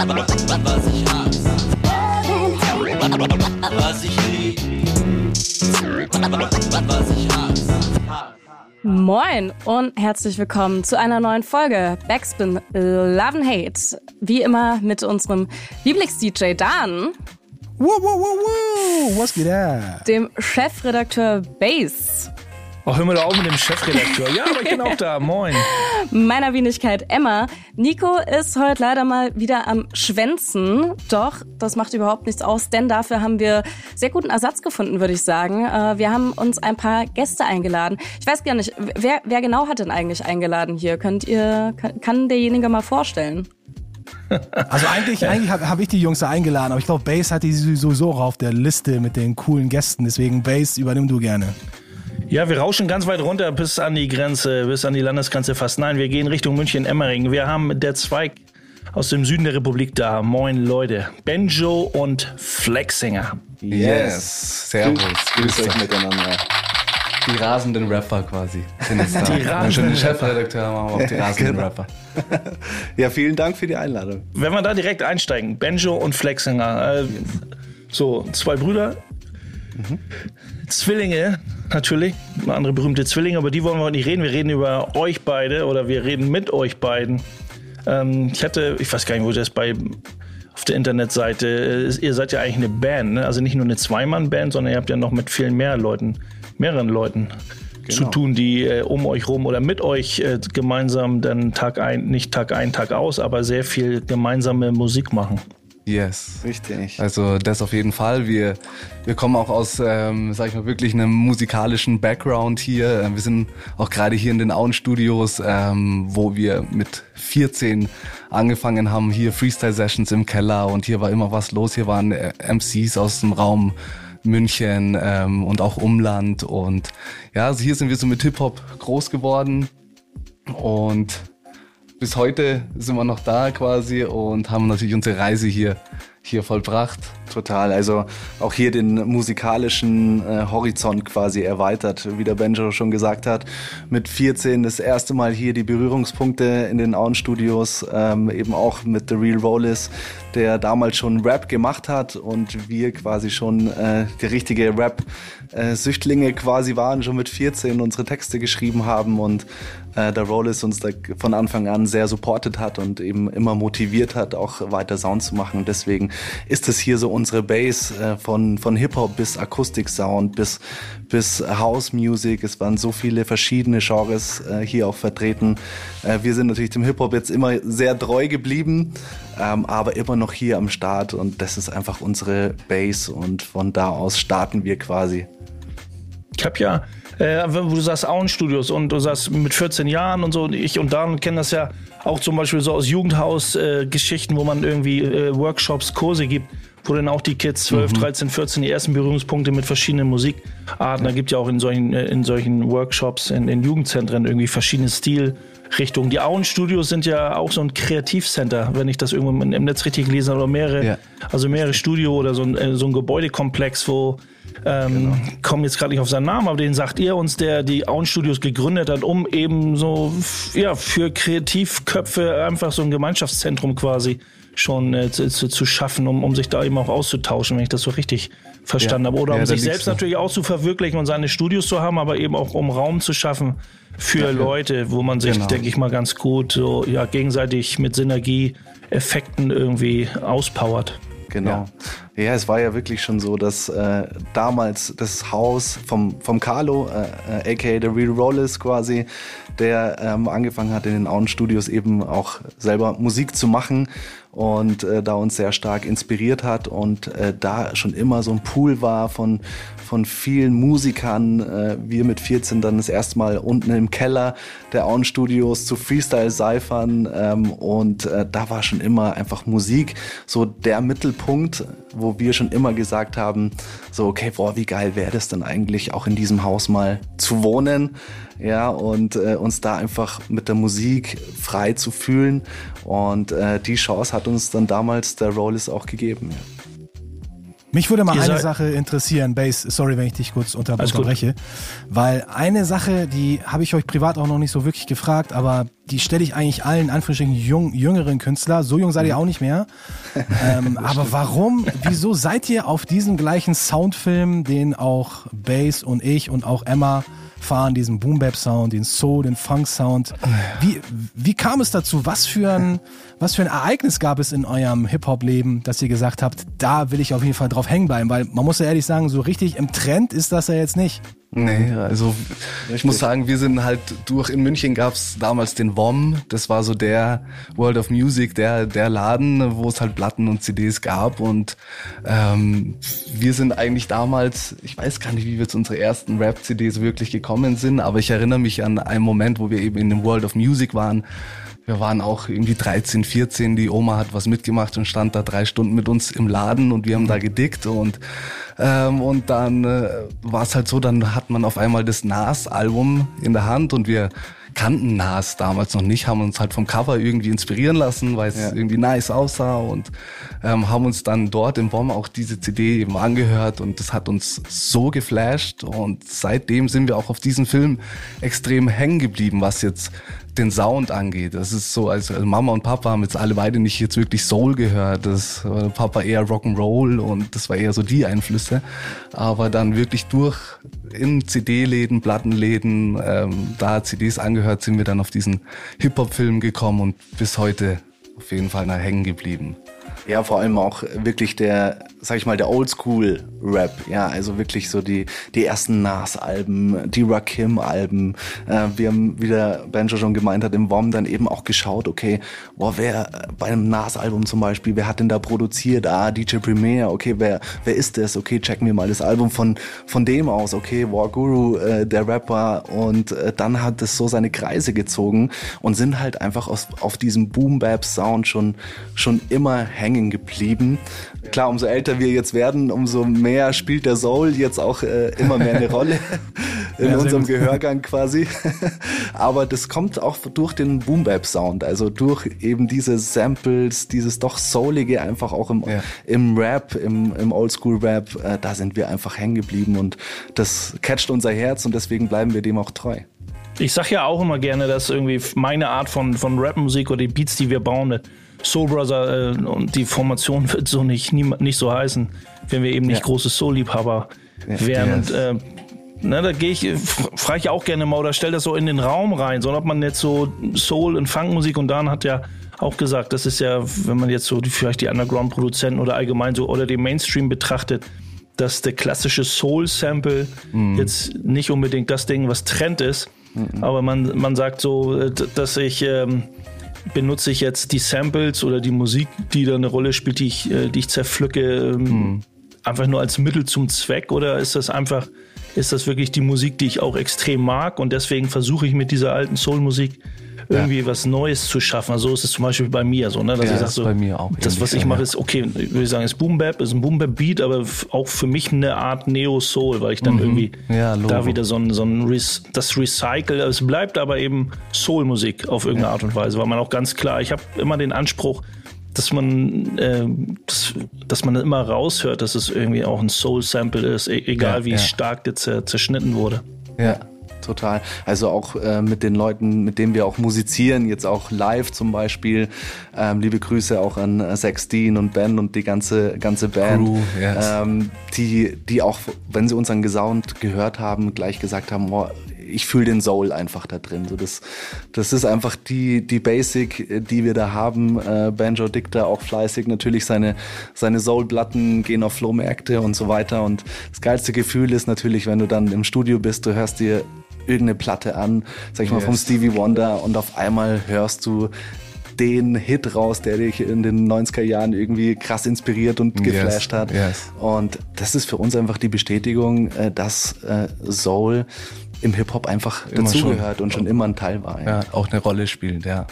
Was ich hasse. Was ich lieb. Was ich hasse. Moin und herzlich willkommen zu einer neuen Folge Backspin Love and Hate. Wie immer mit unserem Lieblings-DJ Dan, Wow, wow, wow, wow, was geht ab? dem Chefredakteur Bass, Ach, hör mal da auf mit dem Chefredakteur. Ja, aber ich bin auch da. Moin. meiner Wenigkeit Emma. Nico ist heute leider mal wieder am Schwänzen. Doch, das macht überhaupt nichts aus, denn dafür haben wir sehr guten Ersatz gefunden, würde ich sagen. Äh, Wir haben uns ein paar Gäste eingeladen. Ich weiß gar nicht, wer, wer genau hat denn eigentlich eingeladen hier? Könnt ihr, kann, derjenige mal vorstellen? Also eigentlich, eigentlich habe hab ich die Jungs da eingeladen, aber ich glaube, Bass hat die sowieso auch auf der Liste mit den coolen Gästen. Deswegen, Bass, übernimm du gerne. Ja, wir rauschen ganz weit runter bis an die Grenze, bis an die Landesgrenze fast. Nein, wir gehen Richtung München-Emmering. Wir haben der Zweig aus dem Süden der Republik da. Moin, Leute. Benjo und Flexinger. Yes, servus. Grüß euch miteinander. Die rasenden Rapper quasi. Sind jetzt da. Die Wenn wir schon rasenden den Chefredakteur machen, wir auch die rasenden Genau. Rapper. Ja, vielen Dank für die Einladung. Wenn wir da direkt einsteigen, Benjo und Flexinger. Äh, so, zwei Brüder. Zwillinge, natürlich. Andere berühmte Zwillinge, aber die wollen wir heute nicht reden. Wir reden über euch beide oder wir reden mit euch beiden. Ähm, ich hatte, ich weiß gar nicht, wo das bei auf der Internetseite, äh, ihr seid ja eigentlich eine Band, ne? also nicht nur eine Zweimann-Band, sondern ihr habt ja noch mit vielen mehr Leuten, mehreren Leuten zu tun, die äh, um euch rum oder mit euch äh, gemeinsam dann Tag ein, nicht Tag ein, Tag aus, aber sehr viel gemeinsame Musik machen. Yes. Richtig. Also das auf jeden Fall. Wir, wir kommen auch aus, ähm, sag ich mal, wirklich einem musikalischen Background hier. Ähm, Wir sind auch gerade hier in den Auen-Studios, ähm, wo wir mit 14 angefangen haben, hier Freestyle-Sessions im Keller und hier war immer was los. Hier waren äh, MCs aus dem Raum München ähm, und auch Umland und ja, also hier sind wir so mit Hip-Hop groß geworden und bis heute sind wir noch da quasi und haben natürlich unsere Reise hier, hier vollbracht. Total. Also auch hier den musikalischen äh, Horizont quasi erweitert, wie der Benjo schon gesagt hat. Mit 14 das erste Mal hier die Berührungspunkte in den Auen-Studios, ähm, eben auch mit The Real Rollis, der damals schon Rap gemacht hat und wir quasi schon äh, die richtige Rap-Süchtlinge quasi waren, schon mit 14 unsere Texte geschrieben haben und äh, der Rollis uns da von Anfang an sehr supportet hat und eben immer motiviert hat, auch weiter Sound zu machen. Deswegen ist es hier so unsere Base äh, von, von Hip-Hop bis Akustik-Sound bis, bis House Music. Es waren so viele verschiedene Genres äh, hier auch vertreten. Äh, wir sind natürlich dem Hip-Hop jetzt immer sehr treu geblieben, ähm, aber immer noch hier am Start und das ist einfach unsere Base und von da aus starten wir quasi. Ich habe ja, äh, wo du sagst Auenstudios und du sagst mit 14 Jahren und so, und ich und Dan kennen das ja auch zum Beispiel so aus Jugendhaus-Geschichten, wo man irgendwie äh, Workshops, Kurse gibt, wo dann auch die Kids 12, 13, 14 die ersten Berührungspunkte mit verschiedenen Musikarten. Da gibt ja auch in solchen, äh, in solchen Workshops, in, in Jugendzentren irgendwie verschiedene Stilrichtungen. Die Auenstudios sind ja auch so ein Kreativcenter, wenn ich das irgendwo im Netz richtig gelesen habe, oder mehrere, Ja. also mehrere Studio oder so ein, äh, so ein Gebäudekomplex, wo ähm, kommen jetzt gerade nicht auf seinen Namen, aber den sagt ihr uns, der die Auen Studios gegründet hat, um eben so ja für Kreativköpfe einfach so ein Gemeinschaftszentrum quasi schon äh, zu, zu, schaffen, um, um sich da eben auch auszutauschen, wenn ich das so richtig verstanden Ja. habe. Oder Ja, um sich selbst du. natürlich auch zu verwirklichen und seine Studios zu haben, aber eben auch um Raum zu schaffen für Leute, wo man sich, Genau. denke ich mal, ganz gut so ja gegenseitig mit Synergieeffekten irgendwie auspowert. Genau. Ja. es war ja wirklich schon so, dass äh, damals das Haus vom, vom Carlo, äh, äh, aka The Real Rollis quasi, der ähm, angefangen hat in den Auen-Studios eben auch selber Musik zu machen und äh, da uns sehr stark inspiriert hat und äh, da schon immer so ein Pool war von, von vielen Musikern. Äh, wir mit 14 dann das erste Mal unten im Keller der Auen-Studios zu Freestyle-Cyphern ähm, und äh, da war schon immer einfach Musik so der Mittelpunkt, wo wir schon immer gesagt haben, so okay, boah, wie geil wäre das denn eigentlich auch in diesem Haus mal zu wohnen, ja, und äh, uns da einfach mit der Musik frei zu fühlen. Und äh, die Chance hat uns dann damals der Rollis auch gegeben. Ja. Mich würde mal Ihr eine Sache interessieren, Base, sorry, wenn ich dich kurz unter unterbreche, weil eine Sache, die habe ich euch privat auch noch nicht so wirklich gefragt, aber die stelle ich eigentlich allen Anführungsstrichen jung, jüngeren Künstler, so jung seid ihr auch nicht mehr, ähm, aber warum, wieso seid ihr auf diesem gleichen Soundfilm, den auch Base und ich und auch Emma fahren, diesen Boom Bap Sound, den Soul, den Funk Sound. Wie, wie kam es dazu? Was für ein, was für ein Ereignis gab es in eurem Hip-Hop-Leben, dass ihr gesagt habt, da will ich auf jeden Fall drauf hängen bleiben? Weil man muss ja ehrlich sagen, so richtig im Trend ist das ja jetzt nicht. Nee, also ich muss sagen, wir sind halt durch, in München gab's damals den WOM, das war so der World of Music, der, der Laden, wo es halt Platten und CDs gab. Und ähm, wir sind eigentlich damals, ich weiß gar nicht, wie wir zu unseren ersten Rap-CDs wirklich gekommen sind, aber ich erinnere mich an einen Moment, wo wir eben in dem World of Music waren, wir waren auch irgendwie 13, 14, die Oma hat was mitgemacht und stand da drei Stunden mit uns im Laden und wir haben da gedickt und ähm, und dann äh, war es halt so, dann hat man auf einmal das Nas-Album in der Hand und wir kannten Nas damals noch nicht, haben uns halt vom Cover irgendwie inspirieren lassen, weil es Ja. irgendwie nice aussah und ähm, haben uns dann dort im Bomb auch diese CD eben angehört und das hat uns so geflasht und seitdem sind wir auch auf diesen Film extrem hängen geblieben, was jetzt den Sound angeht. Das ist so, als also Mama und Papa haben jetzt alle beide nicht jetzt wirklich Soul gehört. Das Papa eher Rock'n'Roll und das war eher so die Einflüsse. Aber dann wirklich durch in CD-Läden, Plattenläden, ähm, da CDs angehört, sind wir dann auf diesen Hip-Hop-Film gekommen und bis heute auf jeden Fall hängen geblieben. Ja, vor allem auch wirklich der, sag ich mal, der Oldschool-Rap. Ja, also wirklich so die, die ersten Nas-Alben, die Rakim-Alben. Äh, wir haben, wie der Benjo schon gemeint hat, im WOM dann eben auch geschaut, okay, boah, wer äh, bei einem Nas-Album zum Beispiel, wer hat denn da produziert? Ah, DJ Premier, okay, wer, wer ist das? Okay, checken wir mal das Album von, von dem aus. Okay, War Guru, äh, der Rapper. Und äh, dann hat es so seine Kreise gezogen und sind halt einfach aus, auf diesem Boom-Bap-Sound schon, schon immer hängen geblieben. Klar, umso älter wir jetzt werden, umso mehr spielt der Soul jetzt auch äh, immer mehr eine Rolle in Ja, unserem. Gehörgang quasi. Aber das kommt auch durch den Boom-Bap-Sound, also durch eben diese Samples, dieses doch Soulige einfach auch im, Ja. im Rap, im, im Oldschool-Rap, äh, da sind wir einfach hängen geblieben und das catcht unser Herz und deswegen bleiben wir dem auch treu. Ich sag ja auch immer gerne, dass irgendwie meine Art von, von Rapmusik oder die Beats, die wir bauen, mit Soul Brother äh, und die Formation wird so nicht, nie, nicht so heißen, wenn wir eben nicht Ja. große Soul-Liebhaber wären. Und äh, ne, da gehe ich, frage ich auch gerne mal oder stell das so in den Raum rein, sondern ob man jetzt so Soul und Funkmusik und Dan hat ja auch gesagt, das ist ja, wenn man jetzt so die, vielleicht die Underground-Produzenten oder allgemein so oder den Mainstream betrachtet, dass der klassische Soul-Sample jetzt nicht unbedingt das Ding, was Trend ist, aber man, man sagt so, äh, dass ich ähm, benutze ich jetzt die Samples oder die Musik, die da eine Rolle spielt, die ich, äh, die ich zerpflücke, ähm, einfach nur als Mittel zum Zweck? Oder ist das einfach, ist das wirklich die Musik, die ich auch extrem mag und deswegen versuche ich mit dieser alten Soul-Musik irgendwie was Neues zu schaffen. Also so ist es zum Beispiel bei mir so, ne? dass Ja, ich sag so, bei mir auch das, was ich mache, ist okay, ich würde sagen, ist Boom Bap, ist ein Boom Bap Beat, aber auch für mich eine Art Neo Soul, weil ich dann irgendwie Ja, da wieder so ein, so ein Rec das Recycle, es bleibt aber eben Soul Musik auf irgendeine Art und Weise, weil man auch ganz klar, ich habe immer den Anspruch, dass man, äh, dass, dass man immer raushört, dass es irgendwie auch ein Soul Sample ist, e egal Ja, wie ja. stark der zer zerschnitten wurde. Ja. Total. Also auch äh, mit den Leuten, mit denen wir auch musizieren, jetzt auch live zum Beispiel. Ähm, liebe Grüße auch an äh, Sexteen und Ben und die ganze ganze Band, Crew, yes. ähm, die die auch, wenn sie unseren Gesound gehört haben, gleich gesagt haben, oh, ich fühle den Soul einfach da drin. So das, das ist einfach die die Basic, äh, die wir da haben. Äh, Banjo Dick da auch fleißig natürlich seine seine Soul-Platten gehen auf Flohmärkte und so weiter. Und das geilste Gefühl ist natürlich, wenn du dann im Studio bist, du hörst dir irgendeine Platte an, sag ich mal, vom Yes. Stevie Wonder und auf einmal hörst du den Hit raus, der dich in den 90er Jahren irgendwie krass inspiriert und Yes, geflasht hat. yes. Und das ist für uns einfach die Bestätigung, äh, dass äh, Soul im Hip-Hop einfach dazugehört und schon immer ein Teil war. ja, auch eine Rolle spielt, ja.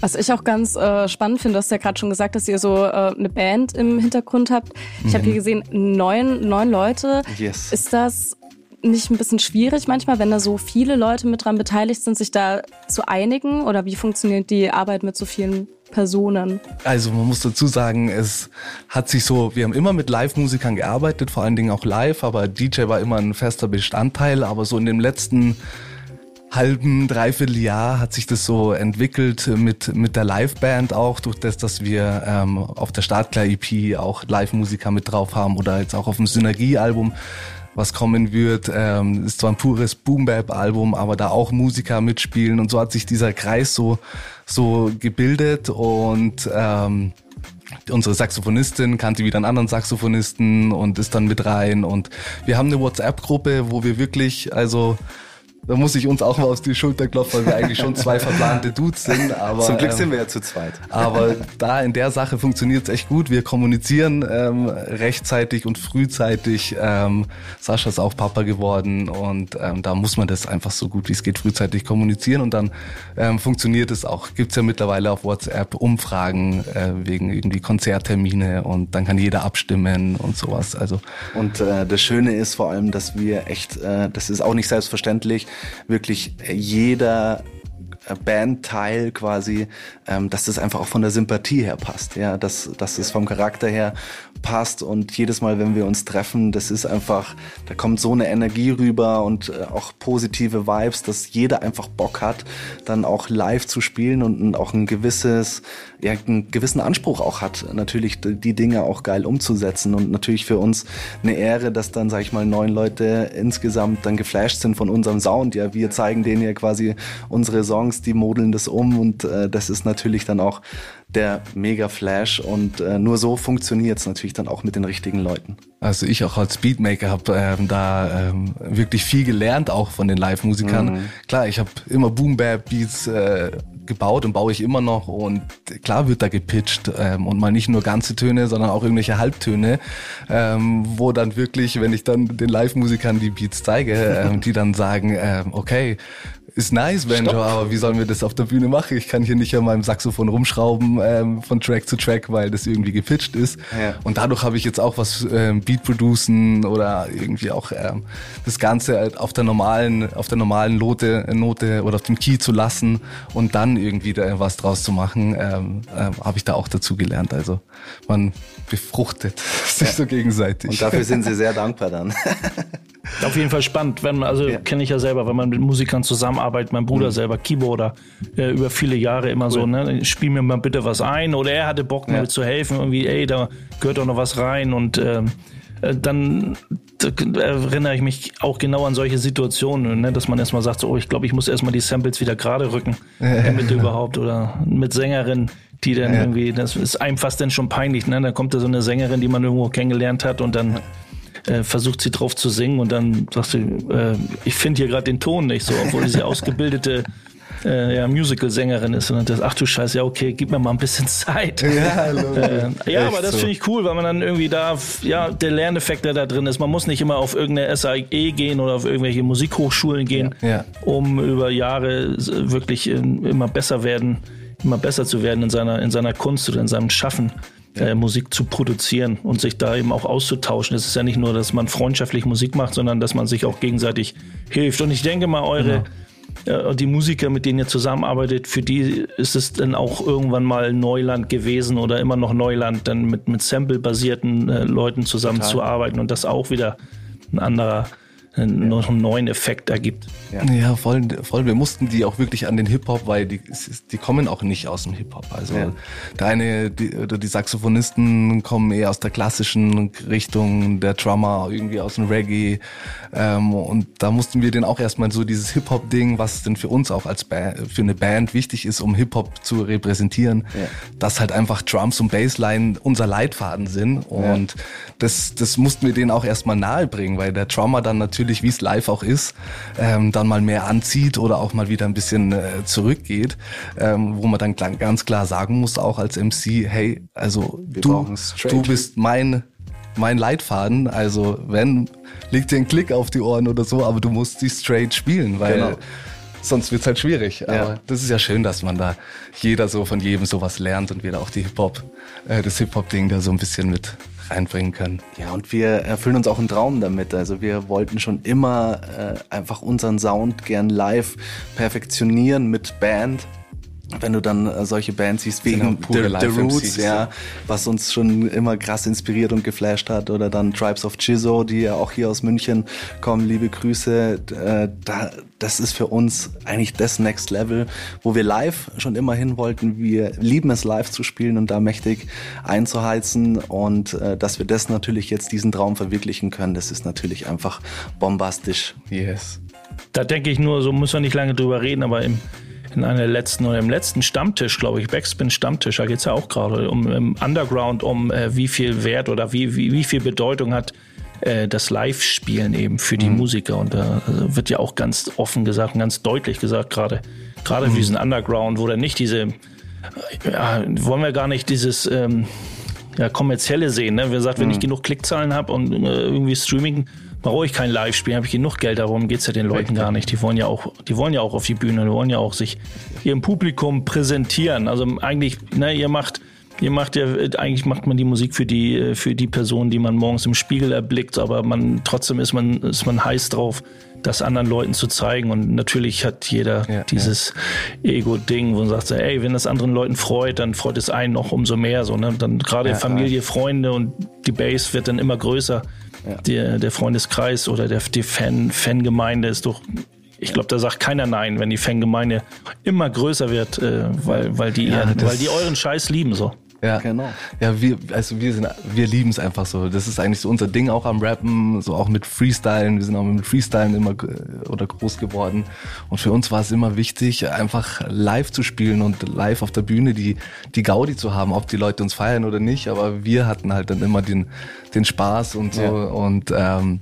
Was ich auch ganz äh, spannend finde, du hast ja gerade schon gesagt, dass ihr so äh, eine Band im Hintergrund habt. Ich habe hier gesehen, neun, neun Leute. Yes. Ist das nicht ein bisschen schwierig manchmal, wenn da so viele Leute mit dran beteiligt sind, sich da zu einigen? Oder wie funktioniert die Arbeit mit so vielen Personen? Also man muss dazu sagen, es hat sich so, wir haben immer mit Live-Musikern gearbeitet, vor allen Dingen auch live, aber DJ war immer ein fester Bestandteil, aber so in dem letzten halben, dreiviertel Jahr hat sich das so entwickelt mit, mit der Liveband auch, durch das, dass wir ähm, auf der Startklar-EP auch Live-Musiker mit drauf haben oder jetzt auch auf dem Synergie-Album was kommen wird. Ähm, ist zwar ein pures Boom-Bap-Album, aber da auch Musiker mitspielen. Und so hat sich dieser Kreis so, so gebildet. Und ähm, unsere Saxophonistin kannte wieder einen anderen Saxophonisten und ist dann mit rein. Und wir haben eine WhatsApp-Gruppe, wo wir wirklich, also da muss ich uns auch mal auf die Schulter klopfen, weil wir eigentlich schon zwei verplante Dudes sind. Aber, Zum Glück ähm, sind wir ja zu zweit. aber da in der Sache funktioniert es echt gut. Wir kommunizieren ähm, rechtzeitig und frühzeitig. Ähm, Sascha ist auch Papa geworden und ähm, da muss man das einfach so gut wie es geht frühzeitig kommunizieren und dann ähm, funktioniert es auch. Gibt's ja mittlerweile auf WhatsApp Umfragen äh, wegen irgendwie Konzerttermine und dann kann jeder abstimmen und sowas. Also Und äh, das Schöne ist vor allem, dass wir echt, äh, das ist auch nicht selbstverständlich, wirklich jeder äh, Bandteil quasi, ähm, dass das einfach auch von der Sympathie her passt, ja, dass, dass es vom Charakter her passt und jedes Mal, wenn wir uns treffen, das ist einfach, da kommt so eine Energie rüber und äh, auch positive Vibes, dass jeder einfach Bock hat, dann auch live zu spielen und, auch ein gewisses, ja, einen gewissen Anspruch auch hat, natürlich die die Dinge auch geil umzusetzen und natürlich für uns eine Ehre, dass dann, sag ich mal, neun Leute insgesamt dann geflasht sind von unserem Sound. Ja, wir zeigen denen ja quasi unsere Songs, die modeln das um und äh, das ist natürlich dann auch der Mega Flash und äh, nur so funktioniert es natürlich dann auch mit den richtigen Leuten. Also ich auch als Beatmaker habe ähm, da ähm, wirklich viel gelernt, auch von den Live-Musikern. Klar, ich habe immer Boom-Bap-Beats äh, gebaut und baue ich immer noch und klar wird da gepitcht ähm, und mal nicht nur ganze Töne, sondern auch irgendwelche Halbtöne, ähm, wo dann wirklich, wenn ich dann den Live-Musikern die Beats zeige, ähm, die dann sagen, ähm, okay, ist nice, Banjo, aber wie sollen wir das auf der Bühne machen? Ich kann hier nicht an meinem Saxophon rumschrauben ähm, von Track zu Track, weil das irgendwie gepitcht ist. Ja. Und dadurch habe ich jetzt auch was ähm, Beat producen oder irgendwie auch ähm, das Ganze halt auf der normalen, auf der normalen Note, Note oder auf dem Key zu lassen und dann irgendwie da was draus zu machen, ähm, ähm, habe ich da auch dazu gelernt. Also man befruchtet sich so gegenseitig. Und dafür sind sie sehr dankbar dann. Auf jeden Fall spannend, wenn also Ja. kenne ich ja selber, wenn man mit Musikern zusammenarbeitet, mein Bruder selber Keyboarder, äh, über viele Jahre immer so, ne, spiel mir mal bitte was ein oder er hatte Bock mir Ja. zu helfen, irgendwie, ey, da gehört doch noch was rein und ähm, äh, dann da erinnere ich mich auch genau an solche Situationen, ne, dass man erstmal sagt, so, oh, ich glaube, ich muss erstmal die Samples wieder gerade rücken, damit überhaupt oder mit Sängerin, die dann irgendwie, das ist einem fast dann schon peinlich, ne? Da kommt da so eine Sängerin, die man irgendwo kennengelernt hat und dann äh, versucht sie drauf zu singen und dann sagt sie, äh, ich finde hier gerade den Ton nicht so, obwohl sie ausgebildete äh, ja, Musical-Sängerin ist. Und dann, das, ach du Scheiße, ja okay, gib mir mal ein bisschen Zeit. ja, Äh, ja, aber das so. finde ich cool, weil man dann irgendwie da, ja, der Lerneffekt, der da drin ist. Man muss nicht immer auf irgendeine SAE gehen oder auf irgendwelche Musikhochschulen gehen, Ja. Ja. um über Jahre wirklich äh, immer besser werden, immer besser zu werden in seiner, in seiner Kunst oder in seinem Schaffen. Äh, Musik zu produzieren und sich da eben auch auszutauschen. Es ist ja nicht nur, dass man freundschaftlich Musik macht, sondern dass man sich auch gegenseitig hilft. Und ich denke mal, eure, Genau. äh, die Musiker, mit denen ihr zusammenarbeitet, für die ist es dann auch irgendwann mal Neuland gewesen oder immer noch Neuland, dann mit, mit Sample-basierten äh, Leuten zusammenzuarbeiten und das auch wieder ein anderer, noch einen neuen Effekt ergibt. Ja, voll, voll. Wir mussten die auch wirklich an den Hip-Hop, weil die, die kommen auch nicht aus dem Hip-Hop. Also Ja. der eine, die, oder die Saxophonisten kommen eher aus der klassischen Richtung, der Drummer irgendwie aus dem Reggae. Ähm, und da mussten wir den auch erstmal so dieses Hip-Hop-Ding, was denn für uns auch als ba für eine Band wichtig ist, um Hip-Hop zu repräsentieren, Ja. dass halt einfach Drums und Bassline unser Leitfaden sind. Und das, das mussten wir denen auch erstmal nahe bringen, weil der Drummer dann natürlich, wie es live auch ist, ähm, dann mal mehr anzieht oder auch mal wieder ein bisschen äh, zurückgeht, ähm, wo man dann ganz klar sagen muss, auch als MC, hey, also du, du bist mein mein Leitfaden, also wenn, leg dir einen Klick auf die Ohren oder so, aber du musst die straight spielen, weil Genau. sonst wird's halt schwierig. Aber das ist ja schön, dass man da jeder so von jedem sowas lernt und wir da auch die Hip-Hop, äh, das Hip-Hop-Ding da so ein bisschen mit reinbringen können. Ja, und wir erfüllen uns auch einen Traum damit. Also wir wollten schon immer äh, einfach unseren Sound gern live perfektionieren mit Band. Wenn du dann äh, solche Bands siehst wie auch The, The Roots, ja, was uns schon immer krass inspiriert und geflasht hat, oder dann Tribes of Chizzo, die ja auch hier aus München kommen, liebe Grüße. Äh, da, das ist für uns eigentlich das Next Level, wo wir live schon immer hin wollten. Wir lieben es live zu spielen und da mächtig einzuheizen und äh, dass wir das natürlich jetzt diesen Traum verwirklichen können, das ist natürlich einfach bombastisch. Yes. Da denke ich nur, so muss man nicht lange drüber reden, aber im, in einer letzten oder im letzten Stammtisch, glaube ich, Backspin Stammtisch, da geht es ja auch gerade um im Underground, um äh, wie viel Wert oder wie, wie, wie viel Bedeutung hat äh, das Live-Spielen eben für die Musiker. Und da äh, wird ja auch ganz offen gesagt und ganz deutlich gesagt, gerade gerade für diesen Underground, wo dann nicht diese, äh, ja, wollen wir gar nicht dieses ähm, ja, kommerzielle sehen. Ne? Wer sagt, wenn ich genug Klickzahlen habe und äh, irgendwie Streaming, brauche ich kein Live-Spiel, habe ich genug Geld, darum geht's ja den Leuten gar nicht. Die wollen ja auch, die wollen ja auch auf die Bühne, die wollen ja auch sich ihrem Publikum präsentieren. Also eigentlich, ne, ihr macht, ihr macht ja, eigentlich macht man die Musik für die, äh, für die Person, die man morgens im Spiegel erblickt, aber man, trotzdem ist man, ist man heiß drauf, das anderen Leuten zu zeigen. Und natürlich hat jeder Ja, dieses Ego-Ding, wo man sagt, ey, wenn das anderen Leuten freut, dann freut es einen noch umso mehr. So, ne? Dann gerade Familie, Freunde und die Base wird dann immer größer. Der, der Freundeskreis oder der, die Fan, Fangemeinde ist doch, ich glaube, da sagt keiner nein, wenn die Fangemeinde immer größer wird, äh, weil, weil, die ihren, das- weil die euren Scheiß lieben so. Ja, Genau. Ja, wir, also wir sind, wir lieben es einfach so. Das ist eigentlich so unser Ding auch am Rappen, so auch mit Freestylen. Wir sind auch mit Freestylen immer äh, oder groß geworden. Und für uns war es immer wichtig, einfach live zu spielen und live auf der Bühne die, die Gaudi zu haben, ob die Leute uns feiern oder nicht. Aber wir hatten halt dann immer den, den Spaß und so. Ja. Und ähm,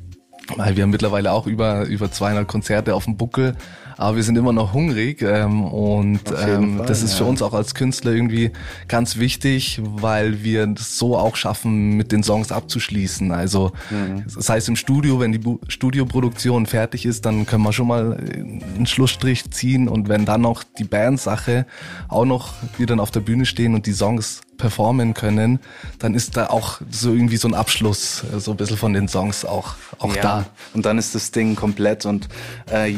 weil wir haben mittlerweile auch über, über 200 Konzerte auf dem Buckel. Aber wir sind immer noch hungrig ähm, und ähm, Fall, das ist für ja. uns auch als Künstler irgendwie ganz wichtig, weil wir das so auch schaffen, mit den Songs abzuschließen. Also das heißt im Studio, wenn die Bu Studioproduktion fertig ist, dann können wir schon mal äh, einen Schlussstrich ziehen und wenn dann noch die Bandsache auch noch wir dann auf der Bühne stehen und die Songs performen können, dann ist da auch so irgendwie so ein Abschluss, äh, so ein bisschen von den Songs auch, auch ja. da. Und dann ist das Ding komplett und äh,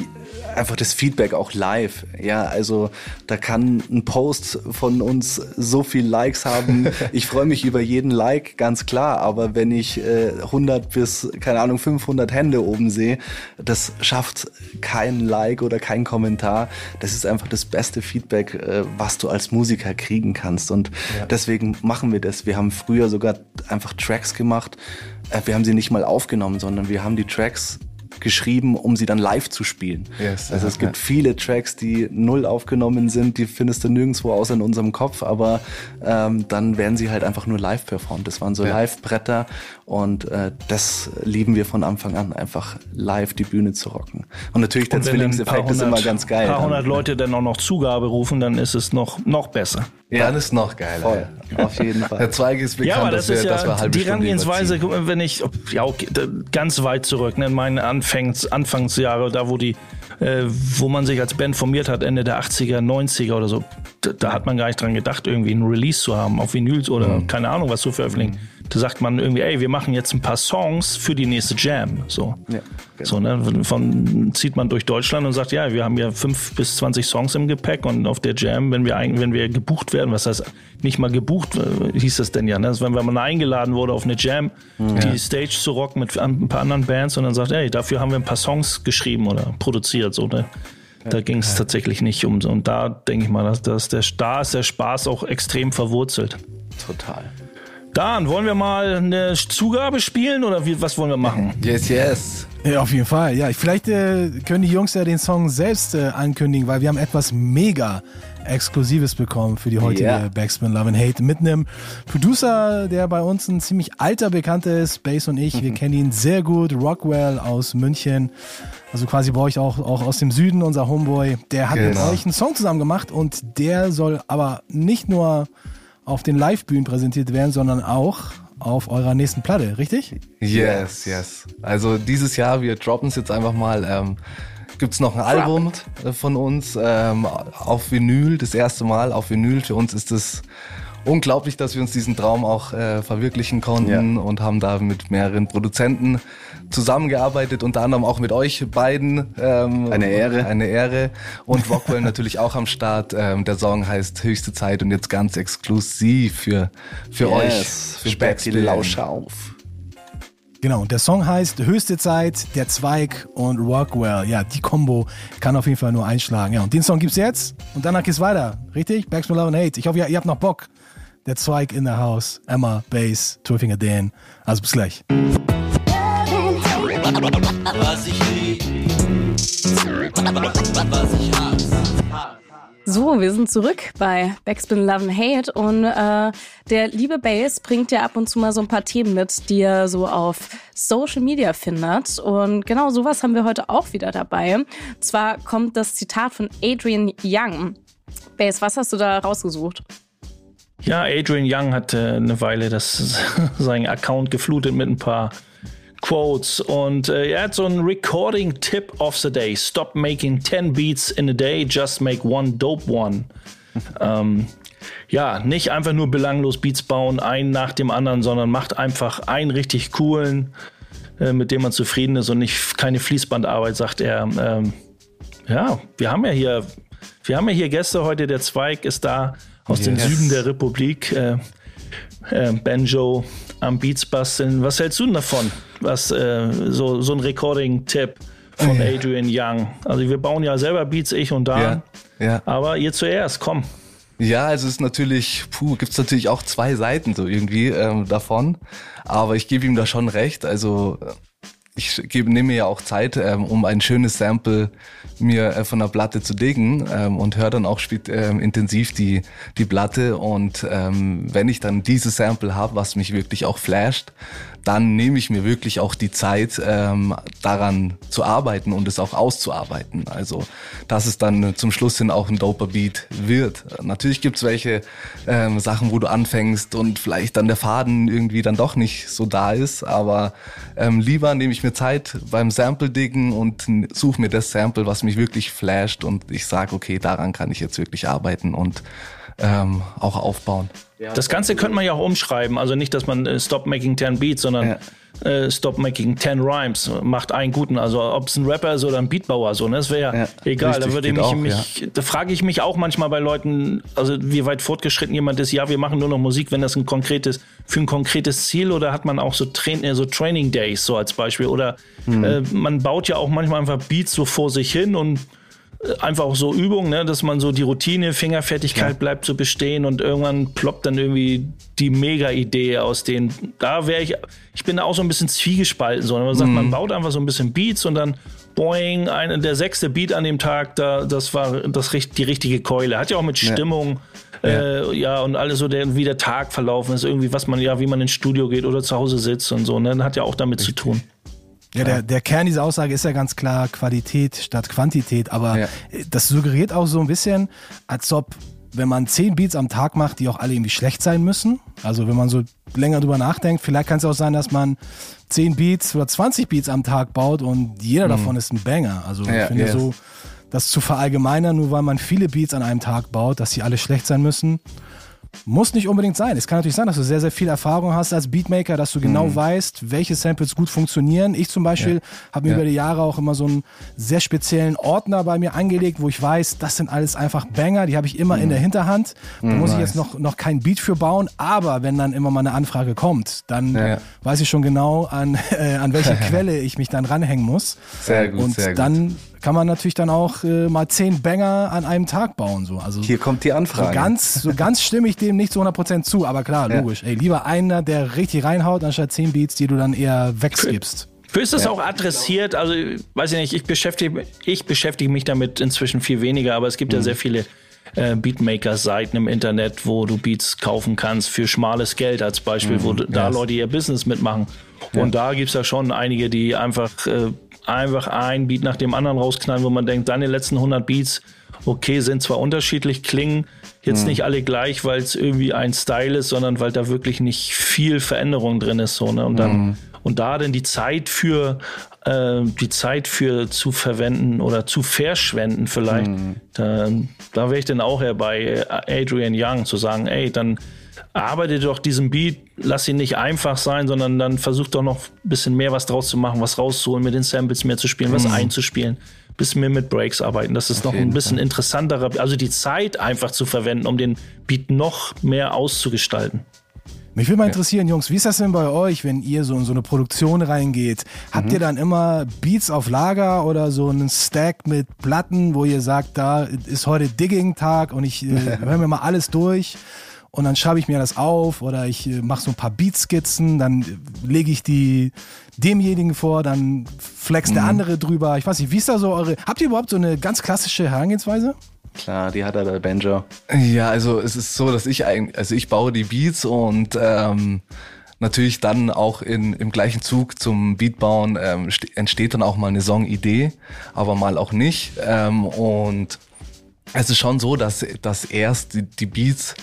einfach das Feedback auch live. Ja, also da kann ein Post von uns so viel Likes haben. Ich freue mich über jeden Like, ganz klar. Aber wenn ich äh, 100 bis, keine Ahnung, 500 Hände oben sehe, das schafft kein Like oder kein Kommentar. Das ist einfach das beste Feedback, äh, was du als Musiker kriegen kannst. Und deswegen machen wir das. Wir haben früher sogar einfach Tracks gemacht. Äh, wir haben sie nicht mal aufgenommen, sondern wir haben die Tracks geschrieben, um sie dann live zu spielen. Yes, also es gibt ja. viele Tracks, die null aufgenommen sind, die findest du nirgendwo außer in unserem Kopf, aber ähm, dann werden sie halt einfach nur live performt. Das waren so Ja. Live-Bretter und äh, das lieben wir von Anfang an, einfach live die Bühne zu rocken. Und natürlich der Und dann ein paar Zwillingseffekt ist immer hundert- ganz geil. paar dann. hundert Leute dann auch noch Zugabe rufen, dann ist es noch, noch besser. Ja. Dann ist noch geiler. Voll, auf jeden Der Fall. Zweig ist bekannt, Ja, aber dass das ist wir, ja dass wir halbe die Herangehensweise, überziehen. guck mal, wenn ich, ja, okay, ganz weit zurück, ne, in meinen Anfangs, Anfangsjahre, da wo die, äh, wo man sich als Band formiert hat, Ende der 80er, 90er oder so, da, da hat man gar nicht dran gedacht, irgendwie einen Release zu haben, auf Vinyls oder Mhm. keine Ahnung, was zu veröffentlichen. Da sagt man irgendwie, ey, wir machen jetzt ein paar Songs für die nächste Jam, so. Ja, genau. So, ne, von, zieht man durch Deutschland und sagt, ja, wir haben ja fünf bis 20 Songs im Gepäck und auf der Jam, wenn wir, wenn wir gebucht werden, was heißt, nicht mal gebucht, äh, hieß das denn ja, ne? Wenn wenn man eingeladen wurde auf eine Jam, die Stage zu rocken mit ein paar anderen Bands und dann sagt, ey, dafür haben wir ein paar Songs geschrieben oder produziert, so, ne? Da ging es tatsächlich nicht um so. Und da denke ich mal, dass, dass der, da ist der Spaß auch extrem verwurzelt. Total. Dan, wollen wir mal eine Zugabe spielen oder wie, was wollen wir machen? Yes, yes. Ja, auf jeden Fall. Ja, vielleicht äh, können die Jungs ja den Song selbst äh, ankündigen, weil wir haben etwas mega Exklusives bekommen für die heutige Ja. Backspin Love and Hate mit einem Producer, der bei uns ein ziemlich alter Bekannter ist, Bass und ich. Wir kennen ihn sehr gut, Rockwell aus München. Also quasi bei euch auch, auch aus dem Süden, unser Homeboy. Der hat mit Genau. euch einen Song zusammen gemacht und der soll aber nicht nur auf den Live-Bühnen präsentiert werden, sondern auch auf eurer nächsten Platte, richtig? Yes, yes. Also dieses Jahr, wir droppen es jetzt einfach mal. Ähm, gibt's noch ein Album äh, von uns ähm, auf Vinyl, das erste Mal auf Vinyl. Für uns ist es unglaublich, dass wir uns diesen Traum auch äh, verwirklichen konnten Ja. und haben da mit mehreren Produzenten zusammengearbeitet, unter anderem auch mit euch beiden. Ähm, Eine Ehre. Eine Ehre. Und Rockwell natürlich auch am Start. Ähm, der Song heißt Höchste Zeit und jetzt ganz exklusiv für, für euch. Yes, Für sperrt die. Lausche auf. Genau, und der Song heißt Höchste Zeit, der Zweig und Rockwell. Ja, die Combo kann auf jeden Fall nur einschlagen. Ja, und den Song gibt's jetzt und danach geht's weiter. Richtig? Backspin Love and Hate. Ich hoffe, ihr, ihr habt noch Bock. Der Zweig in der House, Emma, Bass, Twelfinger Dan. Also bis gleich. So, wir sind zurück bei Backspin Love and Hate und äh, der liebe Bass bringt ja ab und zu mal so ein paar Themen mit, die er so auf Social Media findet und genau sowas haben wir heute auch wieder dabei. Und zwar kommt das Zitat von Adrian Young. Bass, was hast du da rausgesucht? Ja, Adrian Young hat äh, eine Weile das, seinen Account geflutet mit ein paar Quotes und äh, er hat so einen Recording Tip of the Day. Stop making 10 beats in a day, just make one dope one. ähm, ja, nicht einfach nur belanglos Beats bauen, einen nach dem anderen, sondern macht einfach einen richtig coolen, äh, mit dem man zufrieden ist und nicht keine Fließbandarbeit, sagt er. Ähm, ja, wir haben ja hier, wir haben ja hier Gäste heute. Der Zweig ist da aus dem Yes. Süden der Republik. Äh, äh, Banjo am Beats basteln. Was hältst du denn davon? Was äh, so, so ein Recording-Tipp von Adrian Young. Also wir bauen ja selber Beats, ich und Dan. Ja, ja. Aber ihr zuerst, komm. Ja, also es ist natürlich, puh, gibt's natürlich auch zwei Seiten so irgendwie ähm, davon. Aber ich gebe ihm da schon recht. Also ich gebe, nehme ja auch Zeit, ähm, um ein schönes Sample mir äh, von der Platte zu diggen ähm, und höre dann auch spät, ähm, intensiv die, die Platte. Und ähm, wenn ich dann dieses Sample habe, was mich wirklich auch flasht, dann nehme ich mir wirklich auch die Zeit, ähm, daran zu arbeiten und es auch auszuarbeiten. Also, dass es dann zum Schluss hin auch ein doper Beat wird. Natürlich gibt's welche ähm, Sachen, wo du anfängst und vielleicht dann der Faden irgendwie dann doch nicht so da ist, aber ähm, lieber nehme ich mir Zeit beim Sample-Diggen und suche mir das Sample, was mich wirklich flasht und ich sage, okay, daran kann ich jetzt wirklich arbeiten und ähm, auch aufbauen. Das Ganze könnte man ja auch umschreiben. Also nicht, dass man äh, Stop Making 10 Beats, sondern äh, Stop Making 10 Rhymes. Macht einen guten. Also ob es ein Rapper ist oder ein Beatbauer. So, ne? Das wäre ja, Ja, egal. richtig, da würde mich, auch, mich da frage ich mich auch manchmal bei Leuten, also wie weit fortgeschritten jemand ist. Ja, wir machen nur noch Musik, wenn das ein konkretes, für ein konkretes Ziel oder hat man auch so, Train, äh, so Training Days so als Beispiel. Oder äh, man baut ja auch manchmal einfach Beats so vor sich hin und einfach auch so Übung, ne, dass man so die Routine, Fingerfertigkeit bleibt so bestehen und irgendwann ploppt dann irgendwie die Mega-Idee aus den. Da wäre ich, ich bin da auch so ein bisschen zwiegespalten, so. Man sagt, man baut einfach so ein bisschen Beats und dann boing, ein, der sechste Beat an dem Tag, da, das war das, die richtige Keule. Hat ja auch mit Stimmung. Äh, ja, und alles so, der, wie der Tag verlaufen ist, irgendwie, was man, ja, wie man ins Studio geht oder zu Hause sitzt und so, ne, hat ja auch damit zu tun. Ja, der, der Kern dieser Aussage ist ja ganz klar Qualität statt Quantität, aber Ja. das suggeriert auch so ein bisschen, als ob, wenn man zehn Beats am Tag macht, die auch alle irgendwie schlecht sein müssen. Also wenn man so länger drüber nachdenkt, vielleicht kann es auch sein, dass man zehn Beats oder 20 Beats am Tag baut und jeder davon ist ein Banger. Also ich Ja, finde ja. so, das zu verallgemeinern, nur weil man viele Beats an einem Tag baut, dass sie alle schlecht sein müssen, muss nicht unbedingt sein. Es kann natürlich sein, dass du sehr, sehr viel Erfahrung hast als Beatmaker, dass du genau Mhm. weißt, welche Samples gut funktionieren. Ich zum Beispiel habe mir Ja. über die Jahre auch immer so einen sehr speziellen Ordner bei mir angelegt, wo ich weiß, das sind alles einfach Banger, die habe ich immer in der Hinterhand. Da muss ich jetzt noch, noch kein Beat für bauen, aber wenn dann immer mal eine Anfrage kommt, dann Ja. weiß ich schon genau, an, äh, an welche Quelle ich mich dann ranhängen muss. Sehr gut, Und sehr gut. dann kann man natürlich dann auch äh, mal zehn Banger an einem Tag bauen. So. Also Hier kommt die so Anfrage. ganz, so ganz stimme ich dem nicht zu 100% zu, aber klar, Ja. logisch. Ey, lieber einer, der richtig reinhaut, anstatt 10 Beats, die du dann eher wegskippst. Ist das auch adressiert? Also, weiß ich nicht, ich beschäftige, ich beschäftige mich damit inzwischen viel weniger, aber es gibt ja sehr viele äh, Beatmaker-Seiten im Internet, wo du Beats kaufen kannst für schmales Geld als Beispiel, wo da Leute ihr Business mitmachen. Und da gibt's ja schon einige, die einfach, äh, einfach ein Beat nach dem anderen rausknallen, wo man denkt, deine letzten 100 Beats okay, sind zwar unterschiedlich, klingen jetzt nicht alle gleich, weil es irgendwie ein Style ist, sondern weil da wirklich nicht viel Veränderung drin ist. So, ne? Und dann und da denn die Zeit für äh, die Zeit für zu verwenden oder zu verschwenden vielleicht, da, da wäre ich dann auch eher bei Adrian Young zu sagen, ey, dann arbeite doch diesen Beat, lass ihn nicht einfach sein, sondern dann versuch doch noch ein bisschen mehr was draus zu machen, was rauszuholen, mit den Samples mehr zu spielen, was einzuspielen, bisschen mehr mit Breaks arbeiten. Das ist noch ein bisschen interessanterer, also die Zeit einfach zu verwenden, um den Beat noch mehr auszugestalten. Mich würde mal interessieren, Jungs, wie ist das denn bei euch, wenn ihr so in so eine Produktion reingeht? Habt ihr dann immer Beats auf Lager oder so einen Stack mit Platten, wo ihr sagt, da ist heute Digging-Tag und ich äh, höre mir mal alles durch und dann schreibe ich mir das auf oder ich äh, mache so ein paar Beatskizzen, dann äh, lege ich die demjenigen vor, dann flext der andere drüber. Ich weiß nicht, wie ist da so eure... Habt ihr überhaupt so eine ganz klassische Herangehensweise? Klar, die hat er der Banjo. Ja, also es ist so, dass ich eigentlich, also ich baue die Beats und ähm, natürlich dann auch in, im gleichen Zug zum Beatbauen ähm, ste- entsteht dann auch mal eine Songidee, aber mal auch nicht. Ähm, und es ist schon so, dass, dass erst die, die Beats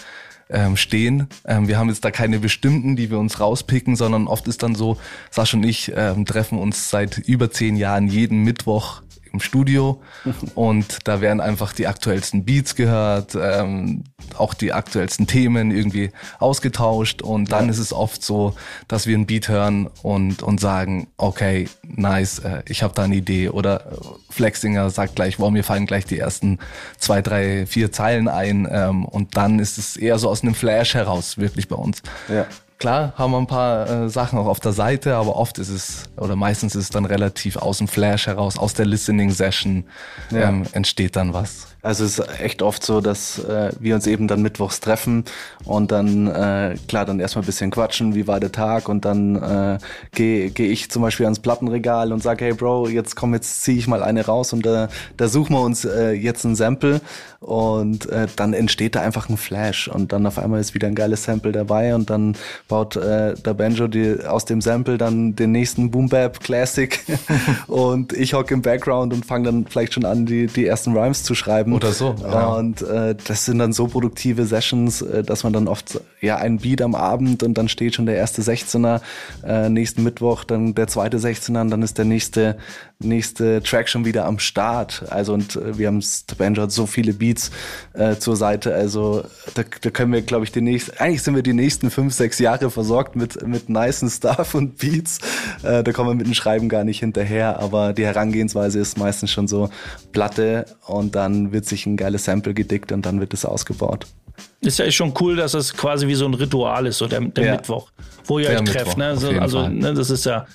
ähm, stehen. Ähm, wir haben jetzt da keine bestimmten, die wir uns rauspicken, sondern oft ist dann so, Sascha und ich ähm, treffen uns seit über zehn Jahren jeden Mittwoch im Studio und da werden einfach die aktuellsten Beats gehört, ähm, auch die aktuellsten Themen irgendwie ausgetauscht und dann ist es oft so, dass wir ein Beat hören und, und sagen, okay, nice, äh, ich habe da eine Idee oder äh, Flexinger sagt gleich, wow, mir fallen gleich die ersten zwei, drei, vier Zeilen ein ähm, und dann ist es eher so aus einem Flash heraus wirklich bei uns. Ja. Klar haben wir ein paar äh, Sachen auch auf der Seite, aber oft ist es, oder meistens ist es dann relativ aus dem Flash heraus, aus der Listening-Session Ja. ähm, entsteht dann was. Also es ist echt oft so, dass äh, wir uns eben dann mittwochs treffen und dann, äh, klar, dann erstmal ein bisschen quatschen, wie war der Tag? Und dann äh, gehe geh ich zum Beispiel ans Plattenregal und sage, hey Bro, jetzt komm, jetzt ziehe ich mal eine raus und da, da suchen wir uns äh, jetzt ein Sample. Und äh, dann entsteht da einfach ein Flash und dann auf einmal ist wieder ein geiles Sample dabei und dann baut äh, der Banjo die, aus dem Sample dann den nächsten Boom Bap Classic. Und ich hocke im Background und fange dann vielleicht schon an, die, die ersten Rhymes zu schreiben. Oder so, ja. Und äh, das sind dann so produktive Sessions, äh, dass man dann oft ja ein Beat am Abend und dann steht schon der erste 16er, äh, nächsten Mittwoch dann der zweite 16er und dann ist der nächste nächste Track schon wieder am Start. Also und äh, wir haben Banjo hat so viele Beats äh, zur Seite, also da, da können wir glaube ich die nächsten, eigentlich sind wir die nächsten fünf, sechs Jahre versorgt mit mit nicen Stuff und Beats. Äh, da kommen wir mit dem Schreiben gar nicht hinterher, aber die Herangehensweise ist meistens schon so Platte und dann wird sich ein geiles Sample gedickt und dann wird es ausgebaut. Ist ja schon cool, dass es quasi wie so ein Ritual ist, so der, der Ja. Mittwoch, wo ihr Der euch Mittwoch, trefft. Ne? So, also, Fall. ne, das ist ja,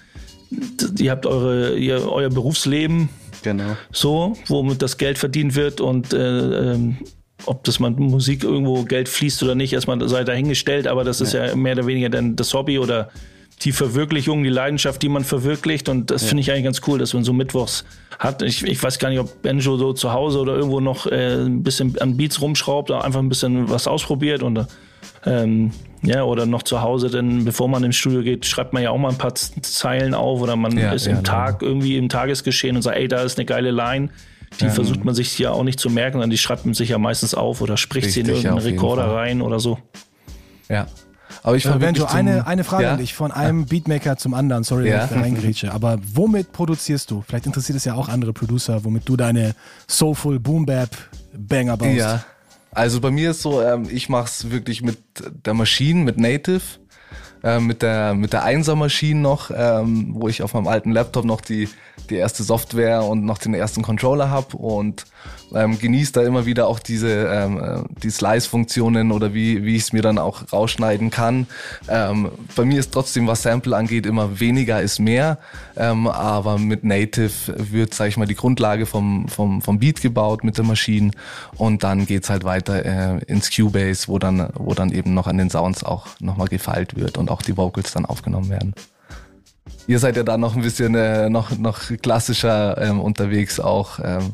ihr habt eure, ihr, euer Berufsleben Genau. so, womit das Geld verdient wird und äh, ähm, ob das man Musik irgendwo Geld fließt oder nicht, erstmal sei dahingestellt, aber das ist ja, mehr oder weniger dann das Hobby oder die Verwirklichung, die Leidenschaft, die man verwirklicht und das finde ich eigentlich ganz cool, dass man so mittwochs hat. Ich, ich weiß gar nicht, ob Benjo so zu Hause oder irgendwo noch äh, ein bisschen an Beats rumschraubt einfach ein bisschen was ausprobiert und ähm, ja, oder noch zu Hause, denn bevor man ins Studio geht, schreibt man ja auch mal ein paar Zeilen auf oder man Ja, ist ja, im Tag irgendwie im Tagesgeschehen und sagt, ey, da ist eine geile Line. Die versucht man sich ja auch nicht zu merken, sondern die schreibt man sich ja meistens auf oder spricht sie in Richtig, irgendeinen Rekorder rein oder so. Ja. Aber ich Äh, Benjo, eine, eine Frage ja? an dich, von einem Beatmaker zum anderen, sorry, Ja. dass ich da reingrätsche, aber womit produzierst du? Vielleicht interessiert es ja auch andere Producer, womit du deine Soulful Boom Bap Banger baust. Ja. Also bei mir ist so, ähm, ich mach's wirklich mit der Maschine, mit Native, ähm, mit der mit der Einser-Maschine noch, ähm, wo ich auf meinem alten Laptop noch die die erste Software und noch den ersten Controller hab und ähm, genieße da immer wieder auch diese ähm, äh, die Slice-Funktionen oder wie wie ich es mir dann auch rausschneiden kann. Ähm, bei mir ist trotzdem, was Sample angeht, immer weniger ist mehr, ähm, aber mit Native wird, sag ich mal, die Grundlage vom vom vom Beat gebaut mit der Maschine und dann geht's halt weiter äh, ins Cubase, wo dann wo dann eben noch an den Sounds auch nochmal gefeilt wird und auch die Vocals dann aufgenommen werden. Ihr seid ja da noch ein bisschen äh, noch noch klassischer ähm, unterwegs auch. Ähm,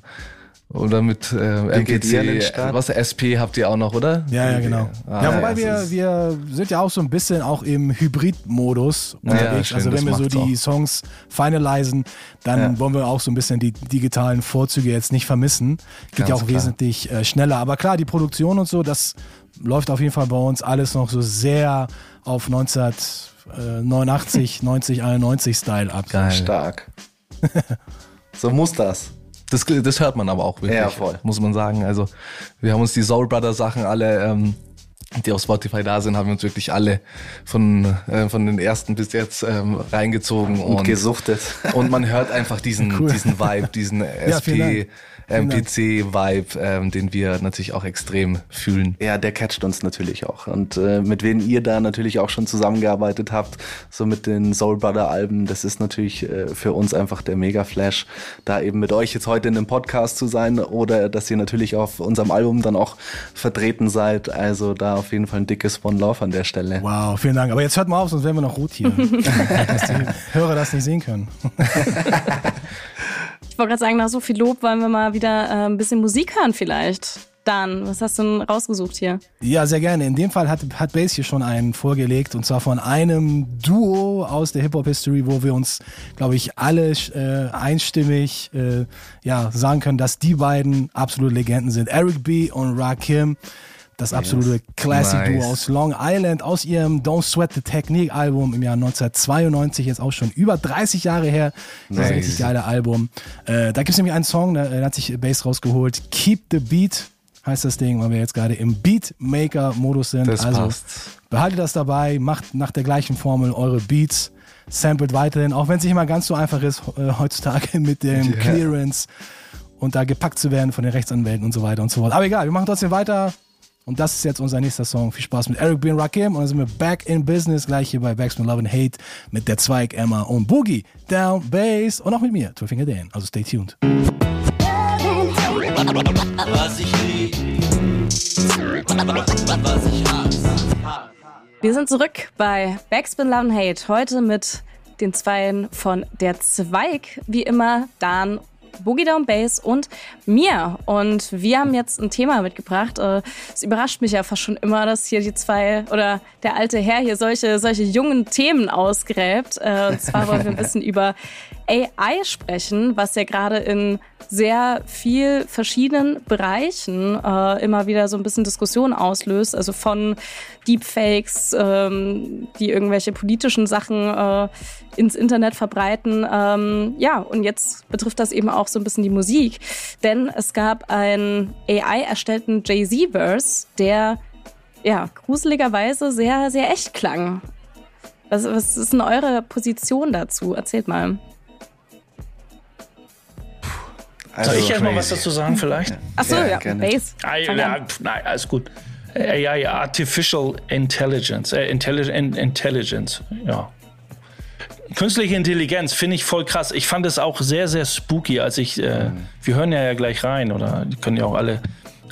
Oder mit äh, an den MPC, was SP habt ihr auch noch, oder? Ja, ja, genau. Ah, ja, wobei ja, wir, wir sind ja auch so ein bisschen auch im Hybrid-Modus unterwegs. schön, also wenn wir so die auch. Songs finalisen, dann Ja. wollen wir auch so ein bisschen die digitalen Vorzüge jetzt nicht vermissen. Geht ja Ganz auch klar. wesentlich äh, schneller. Aber klar, die Produktion und so, das läuft auf jeden Fall bei uns alles noch so sehr auf 1989, 90, 91 Style ab. Geil. Stark. so muss das. Das, das hört man aber auch wirklich, Ja, voll. muss man sagen. Also wir haben uns die Soul Brother Sachen alle, ähm, die auf Spotify da sind, haben wir uns wirklich alle von, äh, von den ersten bis jetzt ähm, reingezogen Und, und, gesuchtet. und man hört einfach diesen, Cool. diesen Vibe, diesen Ja, SP, Dank. MPC-Vibe, ähm, den wir natürlich auch extrem fühlen. Ja, der catcht uns natürlich auch. Und äh, mit wem ihr da natürlich auch schon zusammengearbeitet habt, so mit den Soul Brother Alben, das ist natürlich äh, für uns einfach der Mega-Flash, da eben mit euch jetzt heute in einem Podcast zu sein oder dass ihr natürlich auf unserem Album dann auch vertreten seid. Also da auf jeden Fall ein dickes One Love an der Stelle. Wow, vielen Dank. Aber jetzt hört mal auf, sonst werden wir noch rot hier. dass die Hörer das nicht sehen können. Ich wollte gerade sagen, nach so viel Lob wollen wir mal wieder äh, ein bisschen Musik hören vielleicht. Dan, was hast du denn rausgesucht hier? Ja, sehr gerne. In dem Fall hat, hat Bass hier schon einen vorgelegt und zwar von einem Duo aus der Hip-Hop-History, wo wir uns, glaube ich, alle äh, einstimmig äh, ja, sagen können, dass die beiden absolute Legenden sind. Eric B. und Rakim. Das absolute Classic-Duo Nice. aus Long Island, aus ihrem Don't Sweat the Technique-Album im Jahr 1992, jetzt auch schon über 30 Jahre her. Das ist ein Nice. richtig geile Album. Äh, da gibt es nämlich einen Song, da, da hat sich Bass rausgeholt. Keep the Beat heißt das Ding, weil wir jetzt gerade im Beatmaker-Modus sind. Das also passt. behaltet das dabei, macht nach der gleichen Formel eure Beats, samplet weiterhin, auch wenn es nicht immer ganz so einfach ist äh, heutzutage mit dem Ja. Clearance und da gepackt zu werden von den Rechtsanwälten und so weiter und so fort. Aber egal, wir machen trotzdem weiter. Und das ist jetzt unser nächster Song. Viel Spaß mit Eric B. und Rakim. Und dann sind wir back in business, gleich hier bei Backspin Love and Hate mit der Zweig, Emma und Boogie, Down, Bass und auch mit mir, Twelve Finger Dan. Also stay tuned. Was ich lieb, was ich hasse. Wir sind zurück bei Backspin Love and Hate. Heute mit den Zweien von der Zweig, wie immer Dan, Boogie Down Bass und mir. Und wir haben jetzt ein Thema mitgebracht. Äh, Es überrascht mich ja fast schon immer, dass hier die zwei oder der alte Herr hier solche, solche jungen Themen ausgräbt. Äh, Und zwar wollen wir ein bisschen über AI sprechen, was ja gerade in sehr viel verschiedenen Bereichen äh, immer wieder so ein bisschen Diskussion auslöst. Also von Deepfakes, ähm, die irgendwelche politischen Sachen äh, ins Internet verbreiten. Ähm, ja, und jetzt betrifft das eben auch so ein bisschen die Musik. Denn es gab einen AI-erstellten Jay-Z-Verse, der ja gruseligerweise sehr, sehr echt klang. Was, was ist denn eure Position dazu? Erzählt mal. Soll ich Also, erst mal was dazu sagen vielleicht? Achso, Ja, ja. Bass. Ah, ja, nein, alles gut. AI, Artificial Intelligence, äh, Intelligent, Intelligence, ja. Künstliche Intelligenz finde ich voll krass. Ich fand es auch sehr, sehr spooky, als ich, äh, wir hören ja, ja gleich rein, oder die können ja auch alle,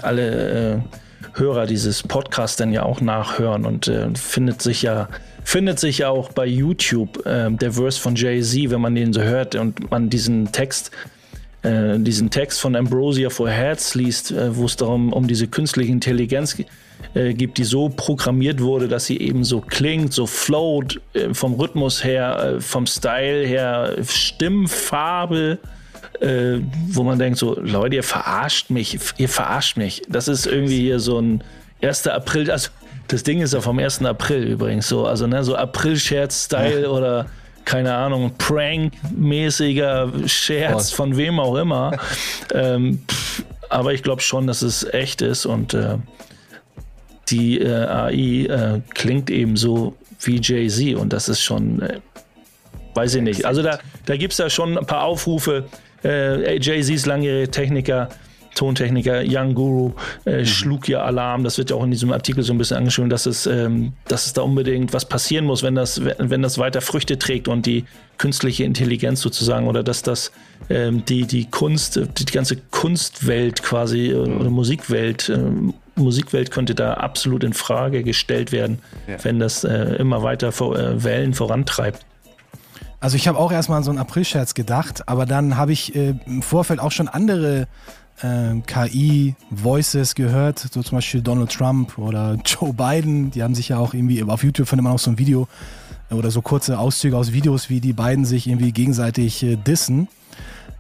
alle äh, Hörer dieses Podcasts dann ja auch nachhören und äh, findet sich ja, findet sich ja auch bei YouTube äh, der Verse von Jay-Z, wenn man den so hört und man diesen Text äh, diesen Text von Ambrosia for Heads liest, äh, wo es darum um diese künstliche Intelligenz äh, gibt, die so programmiert wurde, dass sie eben so klingt, so float, äh, vom Rhythmus her, äh, vom Style her, Stimmfarbe, wo man denkt so, Leute, ihr verarscht mich, ihr verarscht mich. Das ist irgendwie hier so ein 1. April, also das Ding ist ja vom 1. April übrigens so, also ne, so April-Scherz-Style oder keine Ahnung, Prank-mäßiger Scherz von wem auch immer. ähm, pff, aber ich glaube schon, dass es echt ist und äh, die äh, AI äh, klingt eben so wie Jay-Z und das ist schon, äh, weiß ich nicht. Also da, da gibt es ja schon ein paar Aufrufe. Äh, Jay-Z ist langjährige Techniker, Tontechniker, Young Guru, äh, schlug ja Alarm. Das wird ja auch in diesem Artikel so ein bisschen angeschrieben, dass es, ähm, dass es da unbedingt was passieren muss, wenn das, wenn das weiter Früchte trägt und die künstliche Intelligenz sozusagen oder dass das ähm, die, die Kunst, die ganze Kunstwelt quasi äh, oder Musikwelt, äh, Musikwelt könnte da absolut in Frage gestellt werden, wenn das äh, immer weiter vor, äh, Wellen vorantreibt. Also ich habe auch erstmal an so einen Aprilscherz gedacht, aber dann habe ich äh, im Vorfeld auch schon andere ähm, KI-Voices gehört, so zum Beispiel Donald Trump oder Joe Biden. Die haben sich ja auch irgendwie, auf YouTube findet man auch so ein Video äh, oder so kurze Auszüge aus Videos, wie die beiden sich irgendwie gegenseitig äh, dissen.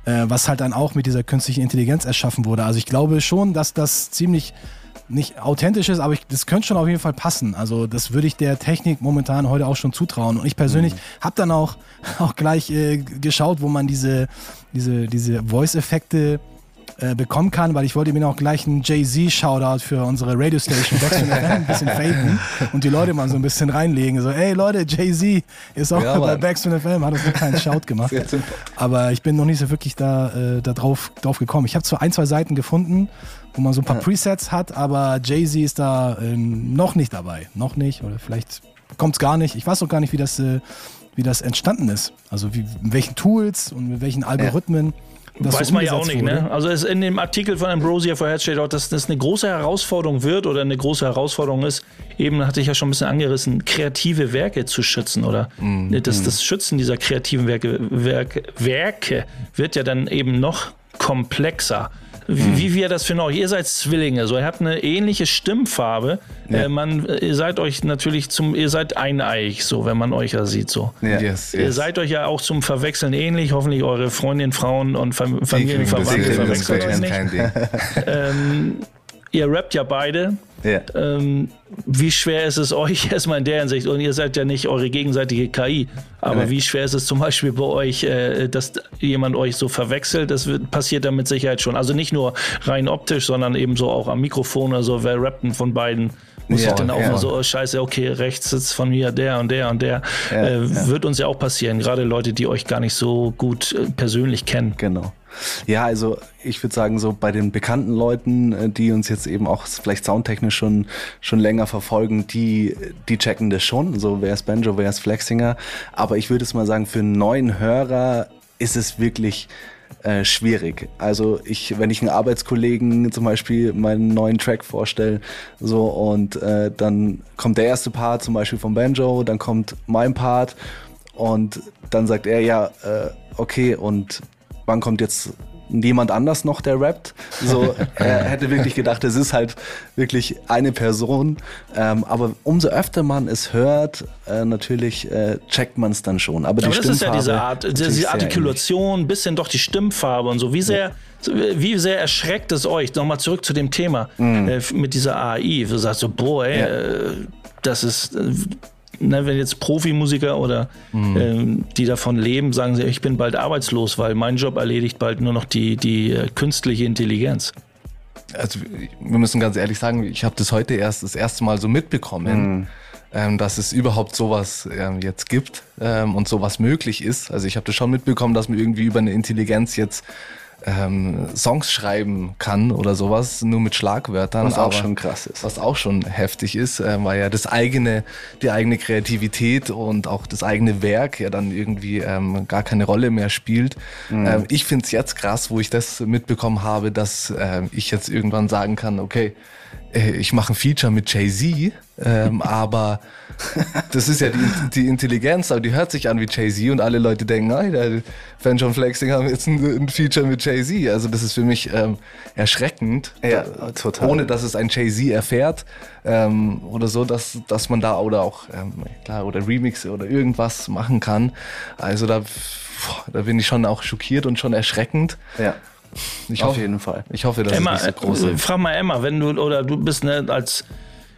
Äh, was halt dann auch mit dieser künstlichen Intelligenz erschaffen wurde. Also ich glaube schon, dass das ziemlich nicht authentisch ist, aber ich, das könnte schon auf jeden Fall passen. Also das würde ich der Technik momentan heute auch schon zutrauen. Und ich persönlich mhm. habe dann auch, auch gleich äh, geschaut, wo man diese, diese, diese Voice-Effekte äh, bekommen kann, weil ich wollte mir noch gleich einen Jay-Z-Shoutout für unsere Radiostation ein bisschen faken und die Leute mal so ein bisschen reinlegen. So, ey Leute, Jay-Z ist auch ja, bei Backspin FM, hat uns einen kleinen Shout gemacht. Aber ich bin noch nicht so wirklich da, äh, da drauf, drauf gekommen. Ich habe zwar ein, zwei Seiten gefunden, wo man so ein paar ja. Presets hat, aber Jay-Z ist da äh, noch nicht dabei. Noch nicht oder vielleicht kommt es gar nicht. Ich weiß auch gar nicht, wie das, äh, wie das entstanden ist. Also wie, mit welchen Tools und mit welchen Algorithmen. Ja. Das Weiß so man ja auch nicht, ne? Also es in dem Artikel von Ambrosia for Head steht auch, dass das eine große Herausforderung wird oder eine große Herausforderung ist, eben hatte ich ja schon ein bisschen angerissen, kreative Werke zu schützen oder mm, das, das Schützen dieser kreativen Werke, Werke, Werke wird ja dann eben noch komplexer. Wie, hm. wie wäre das für euch? Ihr seid Zwillinge, so ihr habt eine ähnliche Stimmfarbe. Ja. Äh, man, ihr seid euch natürlich zum, ihr seid eineig, so wenn man euch ja sieht, so. Ja. Yes, yes. Ihr seid euch ja auch zum Verwechseln ähnlich. Hoffentlich eure Freundinnen, Frauen und Fam Familienverwandte verwechseln euch nicht. Ähm, ihr rappt ja beide. Ja. Ähm, wie schwer ist es euch erstmal in der Hinsicht? Und ihr seid ja nicht eure gegenseitige KI, aber ja. wie schwer ist es zum Beispiel bei euch, äh, dass jemand euch so verwechselt? Das wird, passiert dann mit Sicherheit schon. Also nicht nur rein optisch, sondern eben so auch am Mikrofon. Also wer rappt denn von beiden? Muss ja, ich dann auch ja. mal so, oh, scheiße, okay, rechts sitzt von mir der und der und der. Äh, wird uns ja auch passieren, gerade Leute, die euch gar nicht so gut äh, persönlich kennen. Genau. Ja, also ich würde sagen, so bei den bekannten Leuten, äh, die uns jetzt eben auch vielleicht soundtechnisch schon, schon länger verfolgen, die, die checken das schon. So, wer ist Banjo, wer ist Flexinger. Aber ich würde es mal sagen, für einen neuen Hörer ist es wirklich äh, schwierig. Also ich, wenn ich einen Arbeitskollegen zum Beispiel meinen neuen Track vorstelle, so und äh, dann kommt der erste Part zum Beispiel vom Banjo, dann kommt mein Part und dann sagt er ja, äh, okay und wann kommt jetzt niemand anders noch, der rappt. So, er hätte wirklich gedacht, es ist halt wirklich eine Person. Ähm, aber umso öfter man es hört, äh, natürlich äh, checkt man es dann schon. Aber, aber das ist ja diese Art, diese Artikulation, bisschen doch die Stimmfarbe und so. Wie sehr, ja. wie sehr erschreckt es euch? Nochmal zurück zu dem Thema mhm. äh, mit dieser AI. Du sagst so, boah, ey, ja. Äh, das ist äh, ne, wenn jetzt Profimusiker oder mhm. ähm, die davon leben, sagen sie, ich bin bald arbeitslos, weil mein Job erledigt bald nur noch die, die äh, künstliche Intelligenz. Also wir müssen ganz ehrlich sagen, ich habe das heute erst das erste Mal so mitbekommen. Mhm. Ähm, dass es überhaupt sowas ähm, jetzt gibt ähm, und sowas möglich ist. Also ich habe das schon mitbekommen, dass man irgendwie über eine Intelligenz jetzt ähm, Songs schreiben kann oder sowas, nur mit Schlagwörtern. Was auch schon krass ist. Was auch schon heftig ist, äh, weil ja das eigene, die eigene Kreativität und auch das eigene Werk ja dann irgendwie ähm, gar keine Rolle mehr spielt. Mhm. Ähm, ich find's jetzt krass, wo ich das mitbekommen habe, dass äh, ich jetzt irgendwann sagen kann, okay, äh, ich mache ein Feature mit Jay-Z, ähm, aber das ist ja die, die, Intelligenz, aber die hört sich an wie Jay-Z und alle Leute denken, ah, der Fan John Flexing haben jetzt ein, ein, Feature mit Jay-Z. Also das ist für mich ähm, erschreckend, ja, total. ohne dass es ein Jay-Z erfährt ähm, oder so, dass, dass man da oder auch, ähm, klar, oder Remixe oder irgendwas machen kann. Also da, boah, da bin ich schon auch schockiert und schon erschreckend. Ja. Ich Auf hoffe, jeden Fall. Ich hoffe, dass Emma, es nicht so groß ist. Äh, frag mal Emma, wenn du oder du bist ne, als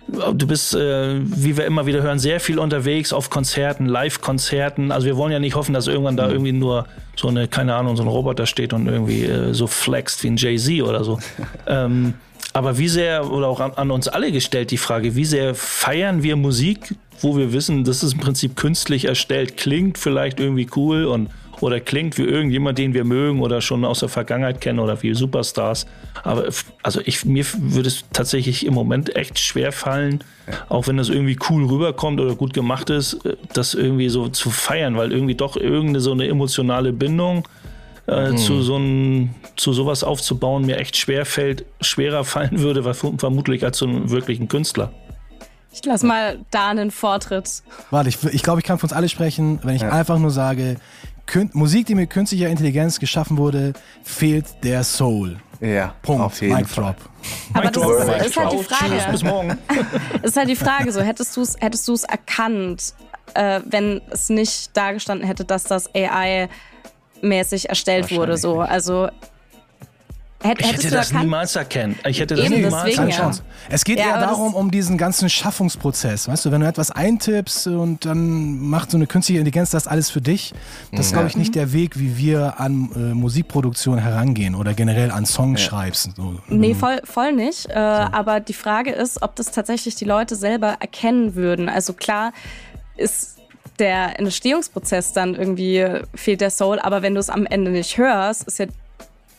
Du bist, äh, wie wir immer wieder hören, sehr viel unterwegs auf Konzerten, Live-Konzerten. Also wir wollen ja nicht hoffen, dass irgendwann da mhm. irgendwie nur so eine, keine Ahnung, so ein Roboter steht und irgendwie äh, so flext wie ein Jay-Z oder so. ähm, aber wie sehr, oder auch an, an, uns alle gestellt die Frage, wie sehr feiern wir Musik, wo wir wissen, das ist im Prinzip künstlich erstellt, klingt vielleicht irgendwie cool und oder klingt wie irgendjemand, den wir mögen oder schon aus der Vergangenheit kennen oder wie Superstars. Aber also ich, mir würde es tatsächlich im Moment echt schwer fallen, auch wenn das irgendwie cool rüberkommt oder gut gemacht ist, äh, das irgendwie so zu feiern, weil irgendwie doch irgendeine so eine emotionale Bindung äh, mhm. zu so ein, zu sowas aufzubauen mir echt schwer fällt, schwerer fallen würde, vermutlich als so einen wirklichen Künstler. Ich lass mal da einen Vortritt. Warte, ich, ich glaube, ich kann für uns alle sprechen, wenn ich ja. einfach nur sage, Musik, die mit künstlicher Intelligenz geschaffen wurde, fehlt der Soul. Ja, Punkt. auf jeden Mic Fall. Drop. Aber das ist, ist halt die Ciao, Tschüss, Frage. bis morgen. ist halt die Frage, so hättest du es hättest du's erkannt, äh, wenn es nicht dargestanden hätte, dass das AI-mäßig erstellt wurde. So, also hätt, Ich hätte das erkannt? niemals erkennen. Ich hätte das Eben, niemals deswegen, ja. erkannt. Chance. Es geht Ja, eher darum, um diesen ganzen Schaffungsprozess. Weißt du, wenn du etwas eintippst und dann macht so eine künstliche Intelligenz das alles für dich, das ist, glaube ich, nicht der Weg, wie wir an äh, Musikproduktion herangehen oder generell an Songschreibs. So. Nee, voll, voll nicht. Äh, Aber die Frage ist, ob das tatsächlich die Leute selber erkennen würden. Also klar ist der Entstehungsprozess dann irgendwie fehlt der Soul, aber wenn du es am Ende nicht hörst, ist ja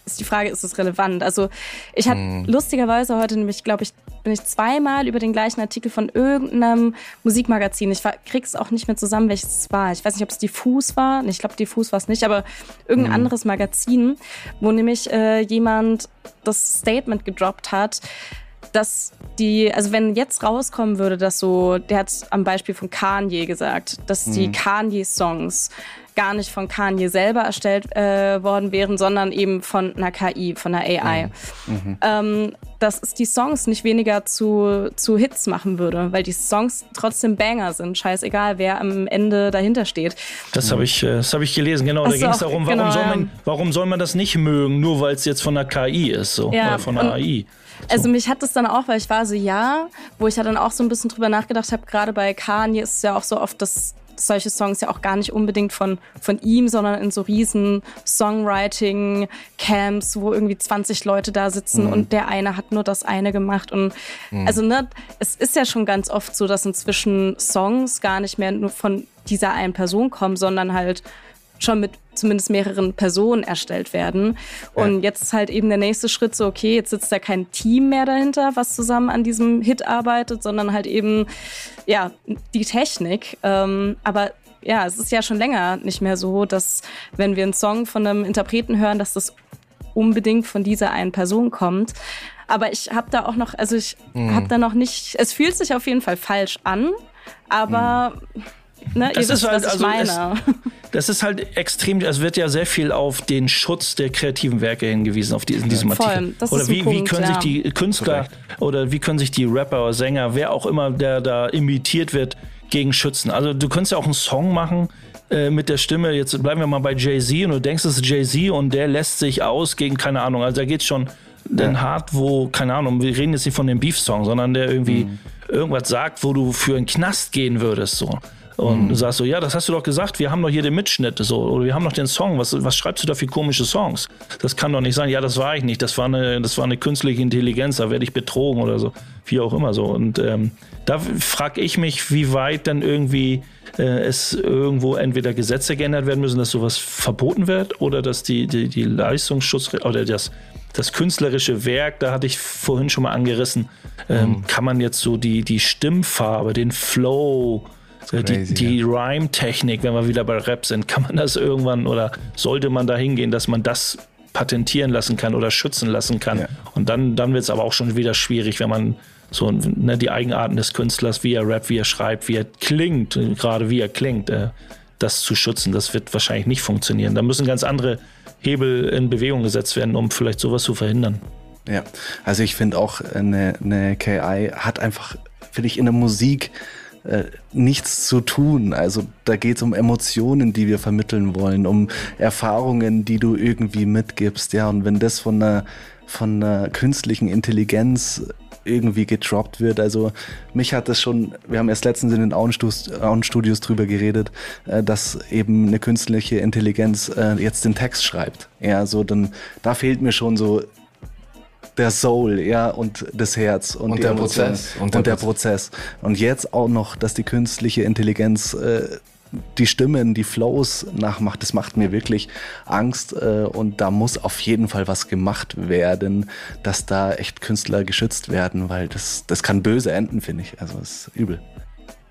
ist die Frage, ist es relevant? Also ich hatte lustigerweise heute nämlich, glaube ich, bin ich zweimal über den gleichen Artikel von irgendeinem Musikmagazin. Ich krieg's auch nicht mehr zusammen, welches es war. Ich weiß nicht, ob es Diffus war. Nee, Ich glaube, Diffus war es nicht, aber irgendein anderes Magazin, wo nämlich äh, jemand das Statement gedroppt hat, dass die, also wenn jetzt rauskommen würde, dass so, der hat am Beispiel von Kanye gesagt, dass die Kanye-Songs gar nicht von Kanye selber erstellt äh, worden wären, sondern eben von einer KI, von einer AI. Ähm, dass es die Songs nicht weniger zu, zu Hits machen würde, weil die Songs trotzdem Banger sind, scheißegal, wer am Ende dahinter steht. Das habe ich, äh, das hab ich gelesen, genau. Da Hast ging es darum, warum, genau, soll man, warum soll man das nicht mögen, nur weil es jetzt von der KI ist, so. Ja, Oder von der AI. Also mich hat das dann auch, weil ich war so, ja, wo ich ja dann auch so ein bisschen drüber nachgedacht habe, gerade bei Kanye ist es ja auch so oft, dass solche Songs ja auch gar nicht unbedingt von, von ihm, sondern in so riesen Songwriting-Camps, wo irgendwie 20 Leute da sitzen und der eine hat nur das eine gemacht. Und also, ne, es ist ja schon ganz oft so, dass inzwischen Songs gar nicht mehr nur von dieser einen Person kommen, sondern halt schon mit zumindest mehreren Personen erstellt werden. Und jetzt ist halt eben der nächste Schritt so, okay, jetzt sitzt da kein Team mehr dahinter, was zusammen an diesem Hit arbeitet, sondern halt eben, ja, die Technik. Ähm, aber ja, es ist ja schon länger nicht mehr so, dass wenn wir einen Song von einem Interpreten hören, dass das unbedingt von dieser einen Person kommt. Aber ich habe da auch noch, also ich habe da noch nicht, es fühlt sich auf jeden Fall falsch an, aber ne, Das wisst, ist halt, also es-. Das ist halt extrem, es wird ja sehr viel auf den Schutz der kreativen Werke hingewiesen, auf die, in diesem Voll, Artikel. das oder ist ein wie, wie Punkt, können sich ja. die Künstler oder wie können sich die Rapper oder Sänger, wer auch immer, der da imitiert wird, gegen schützen. Also du könntest ja auch einen Song machen äh, mit der Stimme, jetzt bleiben wir mal bei Jay-Z und du denkst, es ist Jay-Z und der lässt sich aus gegen, keine Ahnung, also da geht's schon dann hart, wo, keine Ahnung, wir reden jetzt nicht von dem Beef-Song, sondern der irgendwie irgendwas sagt, wo du für einen Knast gehen würdest, so. Und du sagst so, ja, das hast du doch gesagt, wir haben doch hier den Mitschnitt, so, oder wir haben doch den Song, was, was schreibst du da für komische Songs? Das kann doch nicht sein, ja, das war ich nicht, das war eine, das war eine künstliche Intelligenz, da werde ich betrogen oder so, wie auch immer so. Und ähm, da frage ich mich, wie weit dann irgendwie äh, es irgendwo entweder Gesetze geändert werden müssen, dass sowas verboten wird, oder dass die, die, die Leistungsschutz oder das, das künstlerische Werk, da hatte ich vorhin schon mal angerissen, ähm, kann man jetzt so die, die Stimmfarbe, den Flow, die, crazy, die Rhyme-Technik, wenn wir wieder bei Rap sind, kann man das irgendwann oder sollte man da hingehen, dass man das patentieren lassen kann oder schützen lassen kann. Ja. Und dann, dann wird es aber auch schon wieder schwierig, wenn man so ne, die Eigenarten des Künstlers, wie er rappt, wie er schreibt, wie er klingt, äh, gerade wie er klingt, äh, das zu schützen. Das wird wahrscheinlich nicht funktionieren. Da müssen ganz andere Hebel in Bewegung gesetzt werden, um vielleicht sowas zu verhindern. Ja, also ich finde auch, eine, eine KI hat einfach, finde ich, in der Musik äh, nichts zu tun. Also da geht es um Emotionen, die wir vermitteln wollen, um Erfahrungen, die du irgendwie mitgibst. Ja, und wenn das von einer, von einer künstlichen Intelligenz irgendwie gedroppt wird. Also mich hat das schon, wir haben erst letztens in den Auenstudios, drüber geredet, äh, dass eben eine künstliche Intelligenz äh, jetzt den Text schreibt. Ja, so dann, da fehlt mir schon so der Soul, ja, und das Herz und, Und der Prozess. und, der, Prozess. Und jetzt auch noch, dass die künstliche Intelligenz äh, die Stimmen, die Flows nachmacht, das macht mir wirklich Angst. Äh, und da muss auf jeden Fall was gemacht werden, dass da echt Künstler geschützt werden, weil das, das kann böse enden, finde ich. Also ist übel.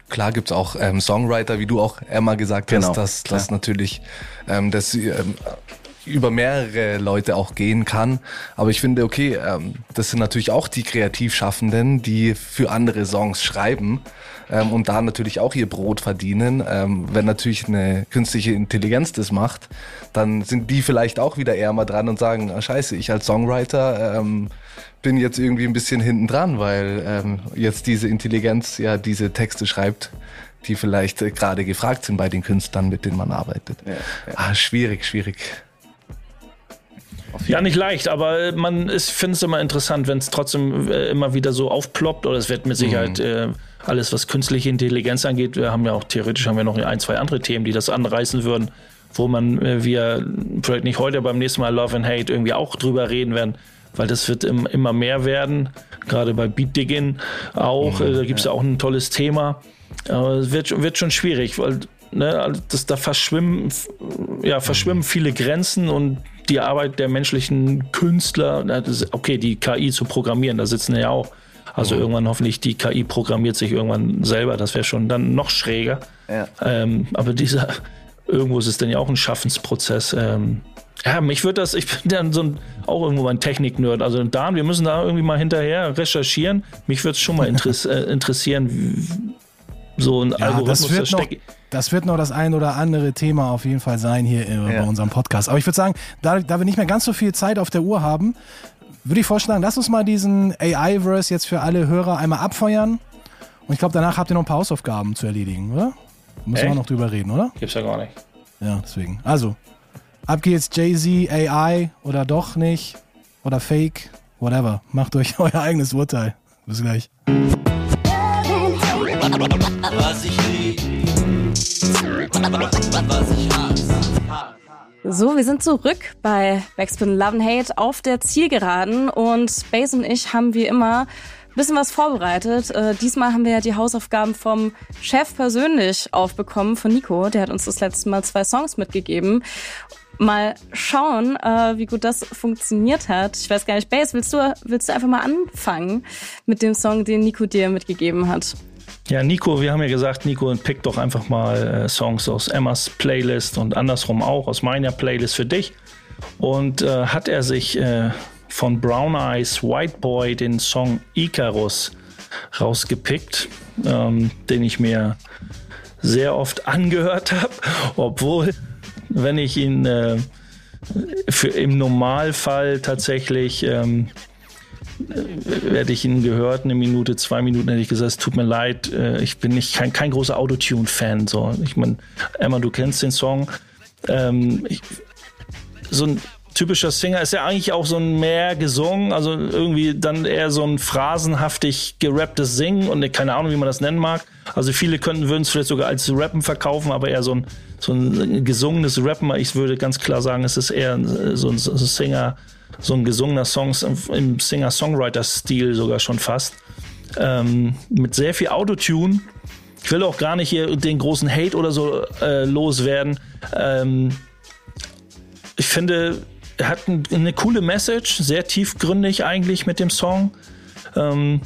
Klar gibt's auch ähm, Songwriter, wie du auch Emma gesagt Genau, hast, dass klar. das natürlich ähm, das ähm, über mehrere Leute auch gehen kann. Aber ich finde, okay, ähm, das sind natürlich auch die Kreativschaffenden, die für andere Songs schreiben ähm, und da natürlich auch ihr Brot verdienen. Ähm, wenn natürlich eine künstliche Intelligenz das macht, dann sind die vielleicht auch wieder eher mal dran und sagen, ah, scheiße, ich als Songwriter ähm, bin jetzt irgendwie ein bisschen hinten dran, weil ähm, jetzt diese Intelligenz ja diese Texte schreibt, die vielleicht äh, gerade gefragt sind bei den Künstlern, mit denen man arbeitet. Ja, ja. Ah, schwierig, schwierig. Ja, nicht leicht, aber man finde es immer interessant, wenn es trotzdem äh, immer wieder so aufploppt oder es wird mit Sicherheit äh, alles, was künstliche Intelligenz angeht, wir haben ja auch theoretisch haben wir noch ein, zwei andere Themen, die das anreißen würden, wo man äh, wir vielleicht nicht heute, beim nächsten Mal Love and Hate irgendwie auch drüber reden werden, weil das wird im, immer mehr werden, gerade bei Beat Diggin auch, äh, da gibt es ja. auch ein tolles Thema. Aber es wird, wird schon schwierig, weil ne, das, da verschwimmen, ja, verschwimmen viele Grenzen und die Arbeit der menschlichen Künstler, okay, die KI zu programmieren, da sitzen ja auch. Also mhm. irgendwann hoffentlich die KI programmiert sich irgendwann selber, das wäre schon dann noch schräger. Ja. Ähm, aber dieser, irgendwo ist es dann ja auch ein Schaffensprozess. Ähm, ja, mich würde das, ich bin dann so ein, auch irgendwo ein Technik-Nerd. Also Dan, wir müssen da irgendwie mal hinterher recherchieren. Mich würde es schon mal interess äh, interessieren, so ein ja, Algorithmus, das wird, noch, das wird noch das ein oder andere Thema auf jeden Fall sein hier ja. bei unserem Podcast. Aber ich würde sagen, da, da wir nicht mehr ganz so viel Zeit auf der Uhr haben, würde ich vorschlagen, lass uns mal diesen AI-Verse jetzt für alle Hörer einmal abfeuern. Und ich glaube, danach habt ihr noch ein paar Hausaufgaben zu erledigen, oder? Da müssen Echt? wir noch drüber reden, oder? Gibt's ja gar nicht. Ja, deswegen. Also, ab geht's Jay-Z, AI oder doch nicht oder Fake, whatever. Macht euch euer eigenes Urteil. Bis gleich. So, wir sind zurück bei Backspin Love and Hate auf der Zielgeraden und Space und ich haben wie immer ein bisschen was vorbereitet. Äh, diesmal haben wir ja die Hausaufgaben vom Chef persönlich aufbekommen, von Nico. Der hat uns das letzte Mal zwei Songs mitgegeben. Mal schauen, äh, wie gut das funktioniert hat. Ich weiß gar nicht, Bass, willst du, willst du einfach mal anfangen mit dem Song, den Nico dir mitgegeben hat? Ja, Nico, wir haben ja gesagt, Nico, pick doch einfach mal äh, Songs aus Emmas Playlist und andersrum auch aus meiner Playlist für dich. Und äh, hat er sich äh, von Brown Eyes White Boy den Song Icarus rausgepickt, ähm, den ich mir sehr oft angehört habe, obwohl, wenn ich ihn äh, für, im Normalfall tatsächlich ähm, hätte ich ihn gehört, eine Minute, zwei Minuten hätte ich gesagt, es tut mir leid, äh, ich bin nicht kein, kein großer Autotune-Fan. So. Ich meine, Emma, du kennst den Song. Ähm, ich, so ein typischer Singer ist ja eigentlich auch so ein mehr gesungen, also irgendwie dann eher so ein phrasenhaftig gerapptes Singen und keine Ahnung, wie man das nennen mag. Also viele könnten würden es vielleicht sogar als Rappen verkaufen, aber eher so ein, so ein gesungenes Rappen. Ich würde ganz klar sagen, es ist eher so ein, so ein Singer, so ein gesungener Song im Singer-Songwriter-Stil sogar schon fast. Ähm, mit sehr viel Autotune. Ich will auch gar nicht hier den großen Hate oder so äh, loswerden. Ähm, ich finde, er hat ein, eine coole Message, sehr tiefgründig eigentlich mit dem Song. Ähm,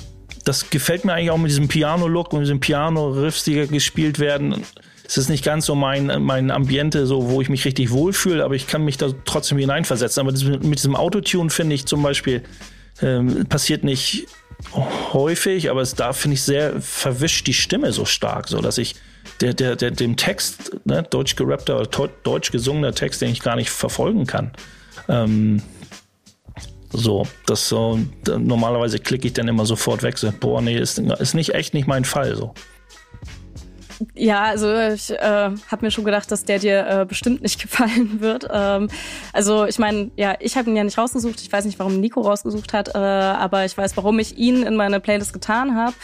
das gefällt mir eigentlich auch mit diesem Piano-Look und diesem Piano-Riffs, die gespielt werden es ist nicht ganz so mein, mein Ambiente, so, wo ich mich richtig wohlfühle, aber ich kann mich da trotzdem hineinversetzen. Aber das, mit diesem Autotune finde ich zum Beispiel, ähm, passiert nicht häufig, aber es da finde ich sehr verwischt die Stimme so stark, so dass ich der, der, der, dem Text, ne, deutsch gerappter oder deutsch gesungener Text, den ich gar nicht verfolgen kann. Ähm, so, das so, normalerweise klicke ich dann immer sofort weg, so, boah, nee, ist, ist nicht echt nicht mein Fall, so. Ja, also ich äh, habe mir schon gedacht, dass der dir äh, bestimmt nicht gefallen wird. Ähm, also ich meine, ja, ich habe ihn ja nicht rausgesucht. Ich weiß nicht, warum Nico rausgesucht hat, äh, aber ich weiß, warum ich ihn in meine Playlist getan habe.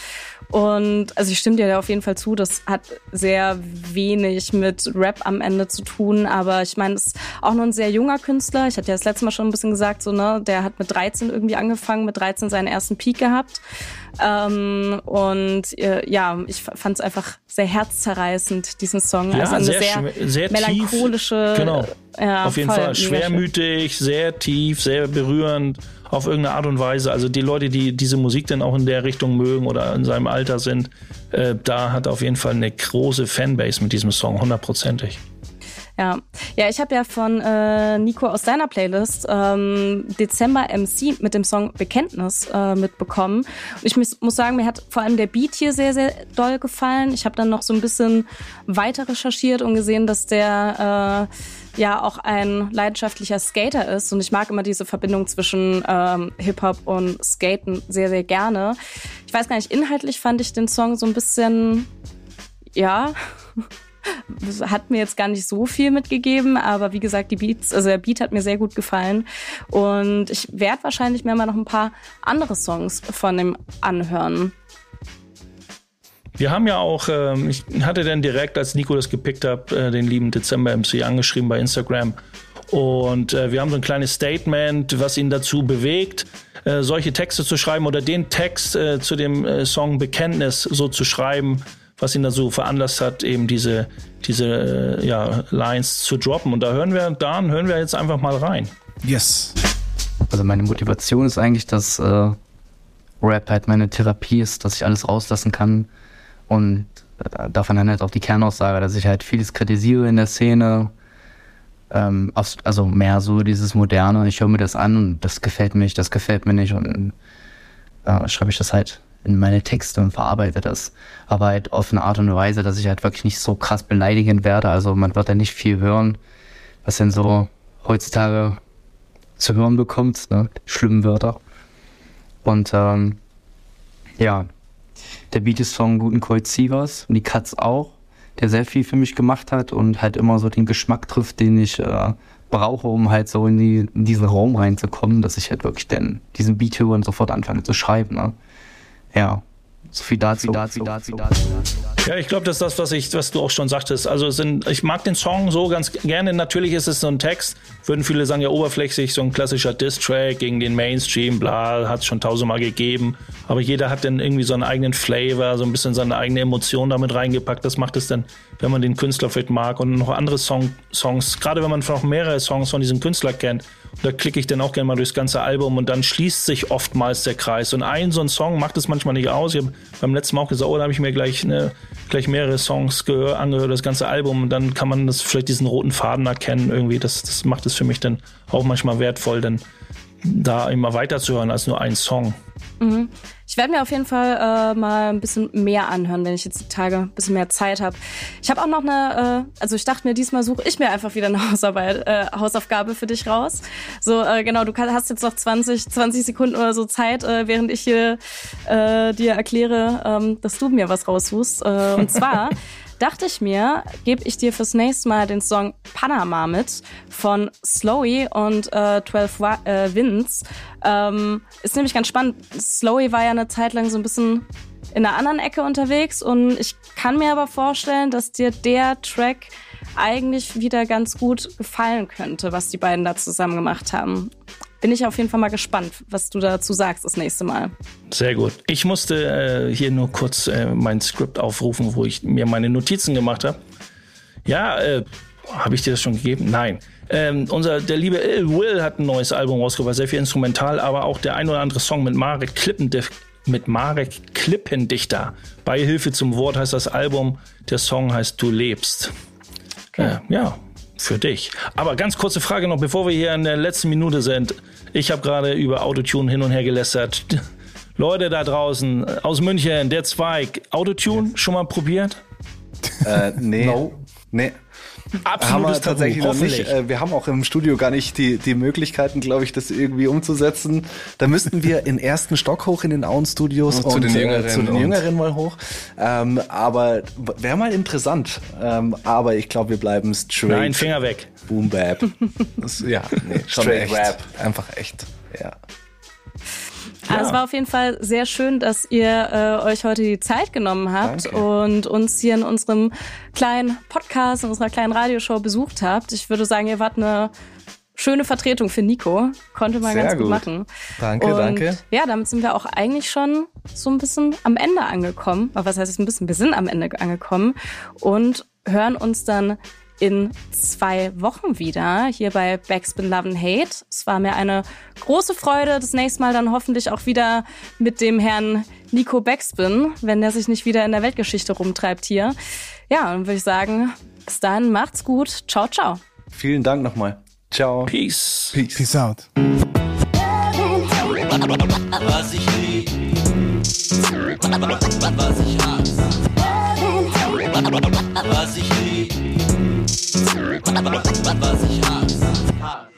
Und also ich stimme dir da auf jeden Fall zu, das hat sehr wenig mit Rap am Ende zu tun, aber ich meine, es ist auch nur ein sehr junger Künstler. Ich hatte ja das letzte Mal schon ein bisschen gesagt, so ne, der hat mit 13 irgendwie angefangen, mit 13 seinen ersten Peak gehabt. Ähm, und äh, ja, ich fand es einfach sehr herzzerreißend, diesen Song. Ja, also eine sehr, sehr, sehr melancholische. Tief, genau. Ja, Auf jeden Fall. Schwermütig, sehr tief, sehr berührend auf irgendeine Art und Weise. Also die Leute, die diese Musik dann auch in der Richtung mögen oder in seinem Alter sind, äh, da hat auf jeden Fall eine große Fanbase mit diesem Song, hundertprozentig. Ja, ja, ich habe ja von äh, Nico aus deiner Playlist ähm, Dezember MC mit dem Song Bekenntnis äh, mitbekommen. Und ich muss, muss sagen, mir hat vor allem der Beat hier sehr, sehr doll gefallen. Ich habe dann noch so ein bisschen weiter recherchiert und gesehen, dass der äh, ja auch ein leidenschaftlicher Skater ist. Und ich mag immer diese Verbindung zwischen ähm, Hip-Hop und Skaten sehr, sehr gerne. Ich weiß gar nicht, inhaltlich fand ich den Song so ein bisschen, ja hat mir jetzt gar nicht so viel mitgegeben, aber wie gesagt, die Beats, also der Beat hat mir sehr gut gefallen und ich werde wahrscheinlich mir mal noch ein paar andere Songs von dem anhören. Wir haben ja auch, ähm, ich hatte dann direkt, als Nico das gepickt hat, äh, den lieben Dezember MC angeschrieben bei Instagram. Und äh, wir haben so ein kleines Statement, was ihn dazu bewegt, äh, solche Texte zu schreiben oder den Text äh, zu dem äh, Song Bekenntnis so zu schreiben, was ihn dazu veranlasst hat, eben diese, diese äh, ja, Lines zu droppen. Und da hören wir, da hören wir jetzt einfach mal rein. Yes. Also meine Motivation ist eigentlich, dass äh, Rap halt meine Therapie ist, dass ich alles rauslassen kann. Und äh, davon dann halt auch die Kernaussage, dass ich halt vieles kritisiere in der Szene. Ähm, also mehr so dieses Moderne. Ich höre mir das an und das gefällt mir nicht, das gefällt mir nicht. Und äh, schreibe ich das halt in meine Texte und verarbeite das. Aber halt auf eine Art und Weise, dass ich halt wirklich nicht so krass beleidigend werde. Also man wird ja nicht viel hören, was denn so heutzutage zu hören bekommt, ne? Schlimmen Wörter. Und ähm, ja, der Beat ist von guten Colt Sievers und die Cuts auch, der sehr viel für mich gemacht hat und halt immer so den Geschmack trifft, den ich äh, brauche, um halt so in, die, in diesen Raum reinzukommen, dass ich halt wirklich dann diesen Beat höre und sofort anfange zu schreiben. Ne? Ja, so viel dazu, dazu, dazu, dazu. Ja, ich glaube, das ist das, was ich, was du auch schon sagtest. Also sind, ich mag den Song so ganz gerne. Natürlich ist es so ein Text, würden viele sagen, ja oberflächlich, so ein klassischer Diss-Track gegen den Mainstream, bla, hat es schon tausendmal gegeben. Aber jeder hat dann irgendwie so einen eigenen Flavor, so ein bisschen seine eigene Emotion damit reingepackt. Das macht es dann, wenn man den Künstler vielleicht mag und noch andere Song, Songs, gerade wenn man noch mehrere Songs von diesem Künstler kennt, da klicke ich dann auch gerne mal durchs ganze Album und dann schließt sich oftmals der Kreis. Und ein so ein Song macht es manchmal nicht aus. Ich habe beim letzten Mal auch gesagt, oh, da habe ich mir gleich, ne, gleich mehrere Songs gehör, angehört, das ganze Album. Und dann kann man das vielleicht diesen roten Faden erkennen irgendwie. Das, das macht es für mich dann auch manchmal wertvoll, denn da immer weiterzuhören als nur ein Song. Mhm. Ich werde mir auf jeden Fall äh, mal ein bisschen mehr anhören, wenn ich jetzt die Tage ein bisschen mehr Zeit habe. Ich habe auch noch eine, äh, also ich dachte mir, diesmal suche ich mir einfach wieder eine Hausarbeit, äh, Hausaufgabe für dich raus. So, äh, genau, du hast jetzt noch 20, 20 Sekunden oder so Zeit, äh, während ich hier äh, dir erkläre, ähm, dass du mir was raussuchst. Äh, und zwar dachte ich mir, gebe ich dir fürs nächste Mal den Song Panama mit von Slowy und äh, 12 äh, Winds. Ähm, ist nämlich ganz spannend. Slowy war ja eine Zeit lang so ein bisschen in einer anderen Ecke unterwegs und ich kann mir aber vorstellen, dass dir der Track eigentlich wieder ganz gut gefallen könnte, was die beiden da zusammen gemacht haben bin ich auf jeden Fall mal gespannt, was du dazu sagst das nächste Mal. Sehr gut. Ich musste äh, hier nur kurz äh, mein Skript aufrufen, wo ich mir meine Notizen gemacht habe. Ja, äh, habe ich dir das schon gegeben? Nein. Ähm, unser, der liebe Ill Will hat ein neues Album rausgebracht, sehr viel instrumental, aber auch der ein oder andere Song mit Marek Klippendichter mit Marek Klippendichter. Bei Hilfe zum Wort heißt das Album, der Song heißt Du lebst. Okay. Äh, ja, für dich. Aber ganz kurze Frage noch, bevor wir hier in der letzten Minute sind. Ich habe gerade über Autotune hin und her gelästert. Leute da draußen aus München, der Zweig, Autotune schon mal probiert? Äh, nee. No. Nee. Absolutes haben wir Tabu, tatsächlich noch nicht. Äh, Wir haben auch im Studio gar nicht die, die Möglichkeiten, glaube ich, das irgendwie umzusetzen. Da müssten wir in ersten Stock hoch in den Auen-Studios Und zu den äh, Jüngeren zu den und- Jüngeren mal hoch. Ähm, aber wäre mal interessant. Ähm, aber ich glaube, wir bleiben straight. Nein, Finger weg. Boom Bap. Das, ja, nee, schon Straight echt. Rap. Einfach echt. ja. Ah, Es war auf jeden Fall sehr schön, dass ihr äh, euch heute die Zeit genommen habt Danke. und uns hier in unserem kleinen Podcast, in unserer kleinen Radioshow besucht habt. Ich würde sagen, ihr wart eine schöne Vertretung für Nico. Konnte man Sehr ganz gut, gut. machen. Danke, und danke. Ja, damit sind wir auch eigentlich schon so ein bisschen am Ende angekommen. Aber Was heißt jetzt ein bisschen? Wir sind am Ende angekommen und hören uns dann in zwei Wochen wieder hier bei Backspin Love and Hate. Es war mir eine große Freude. Das nächste Mal dann hoffentlich auch wieder mit dem Herrn Nico Backspin, wenn der sich nicht wieder in der Weltgeschichte rumtreibt hier. Ja, dann würde ich sagen, bis dann, macht's gut. Ciao, ciao. Vielen Dank nochmal. Ciao. Peace. Peace, Peace out. Was ich lieb, was ich hasse, was ich was ich hab.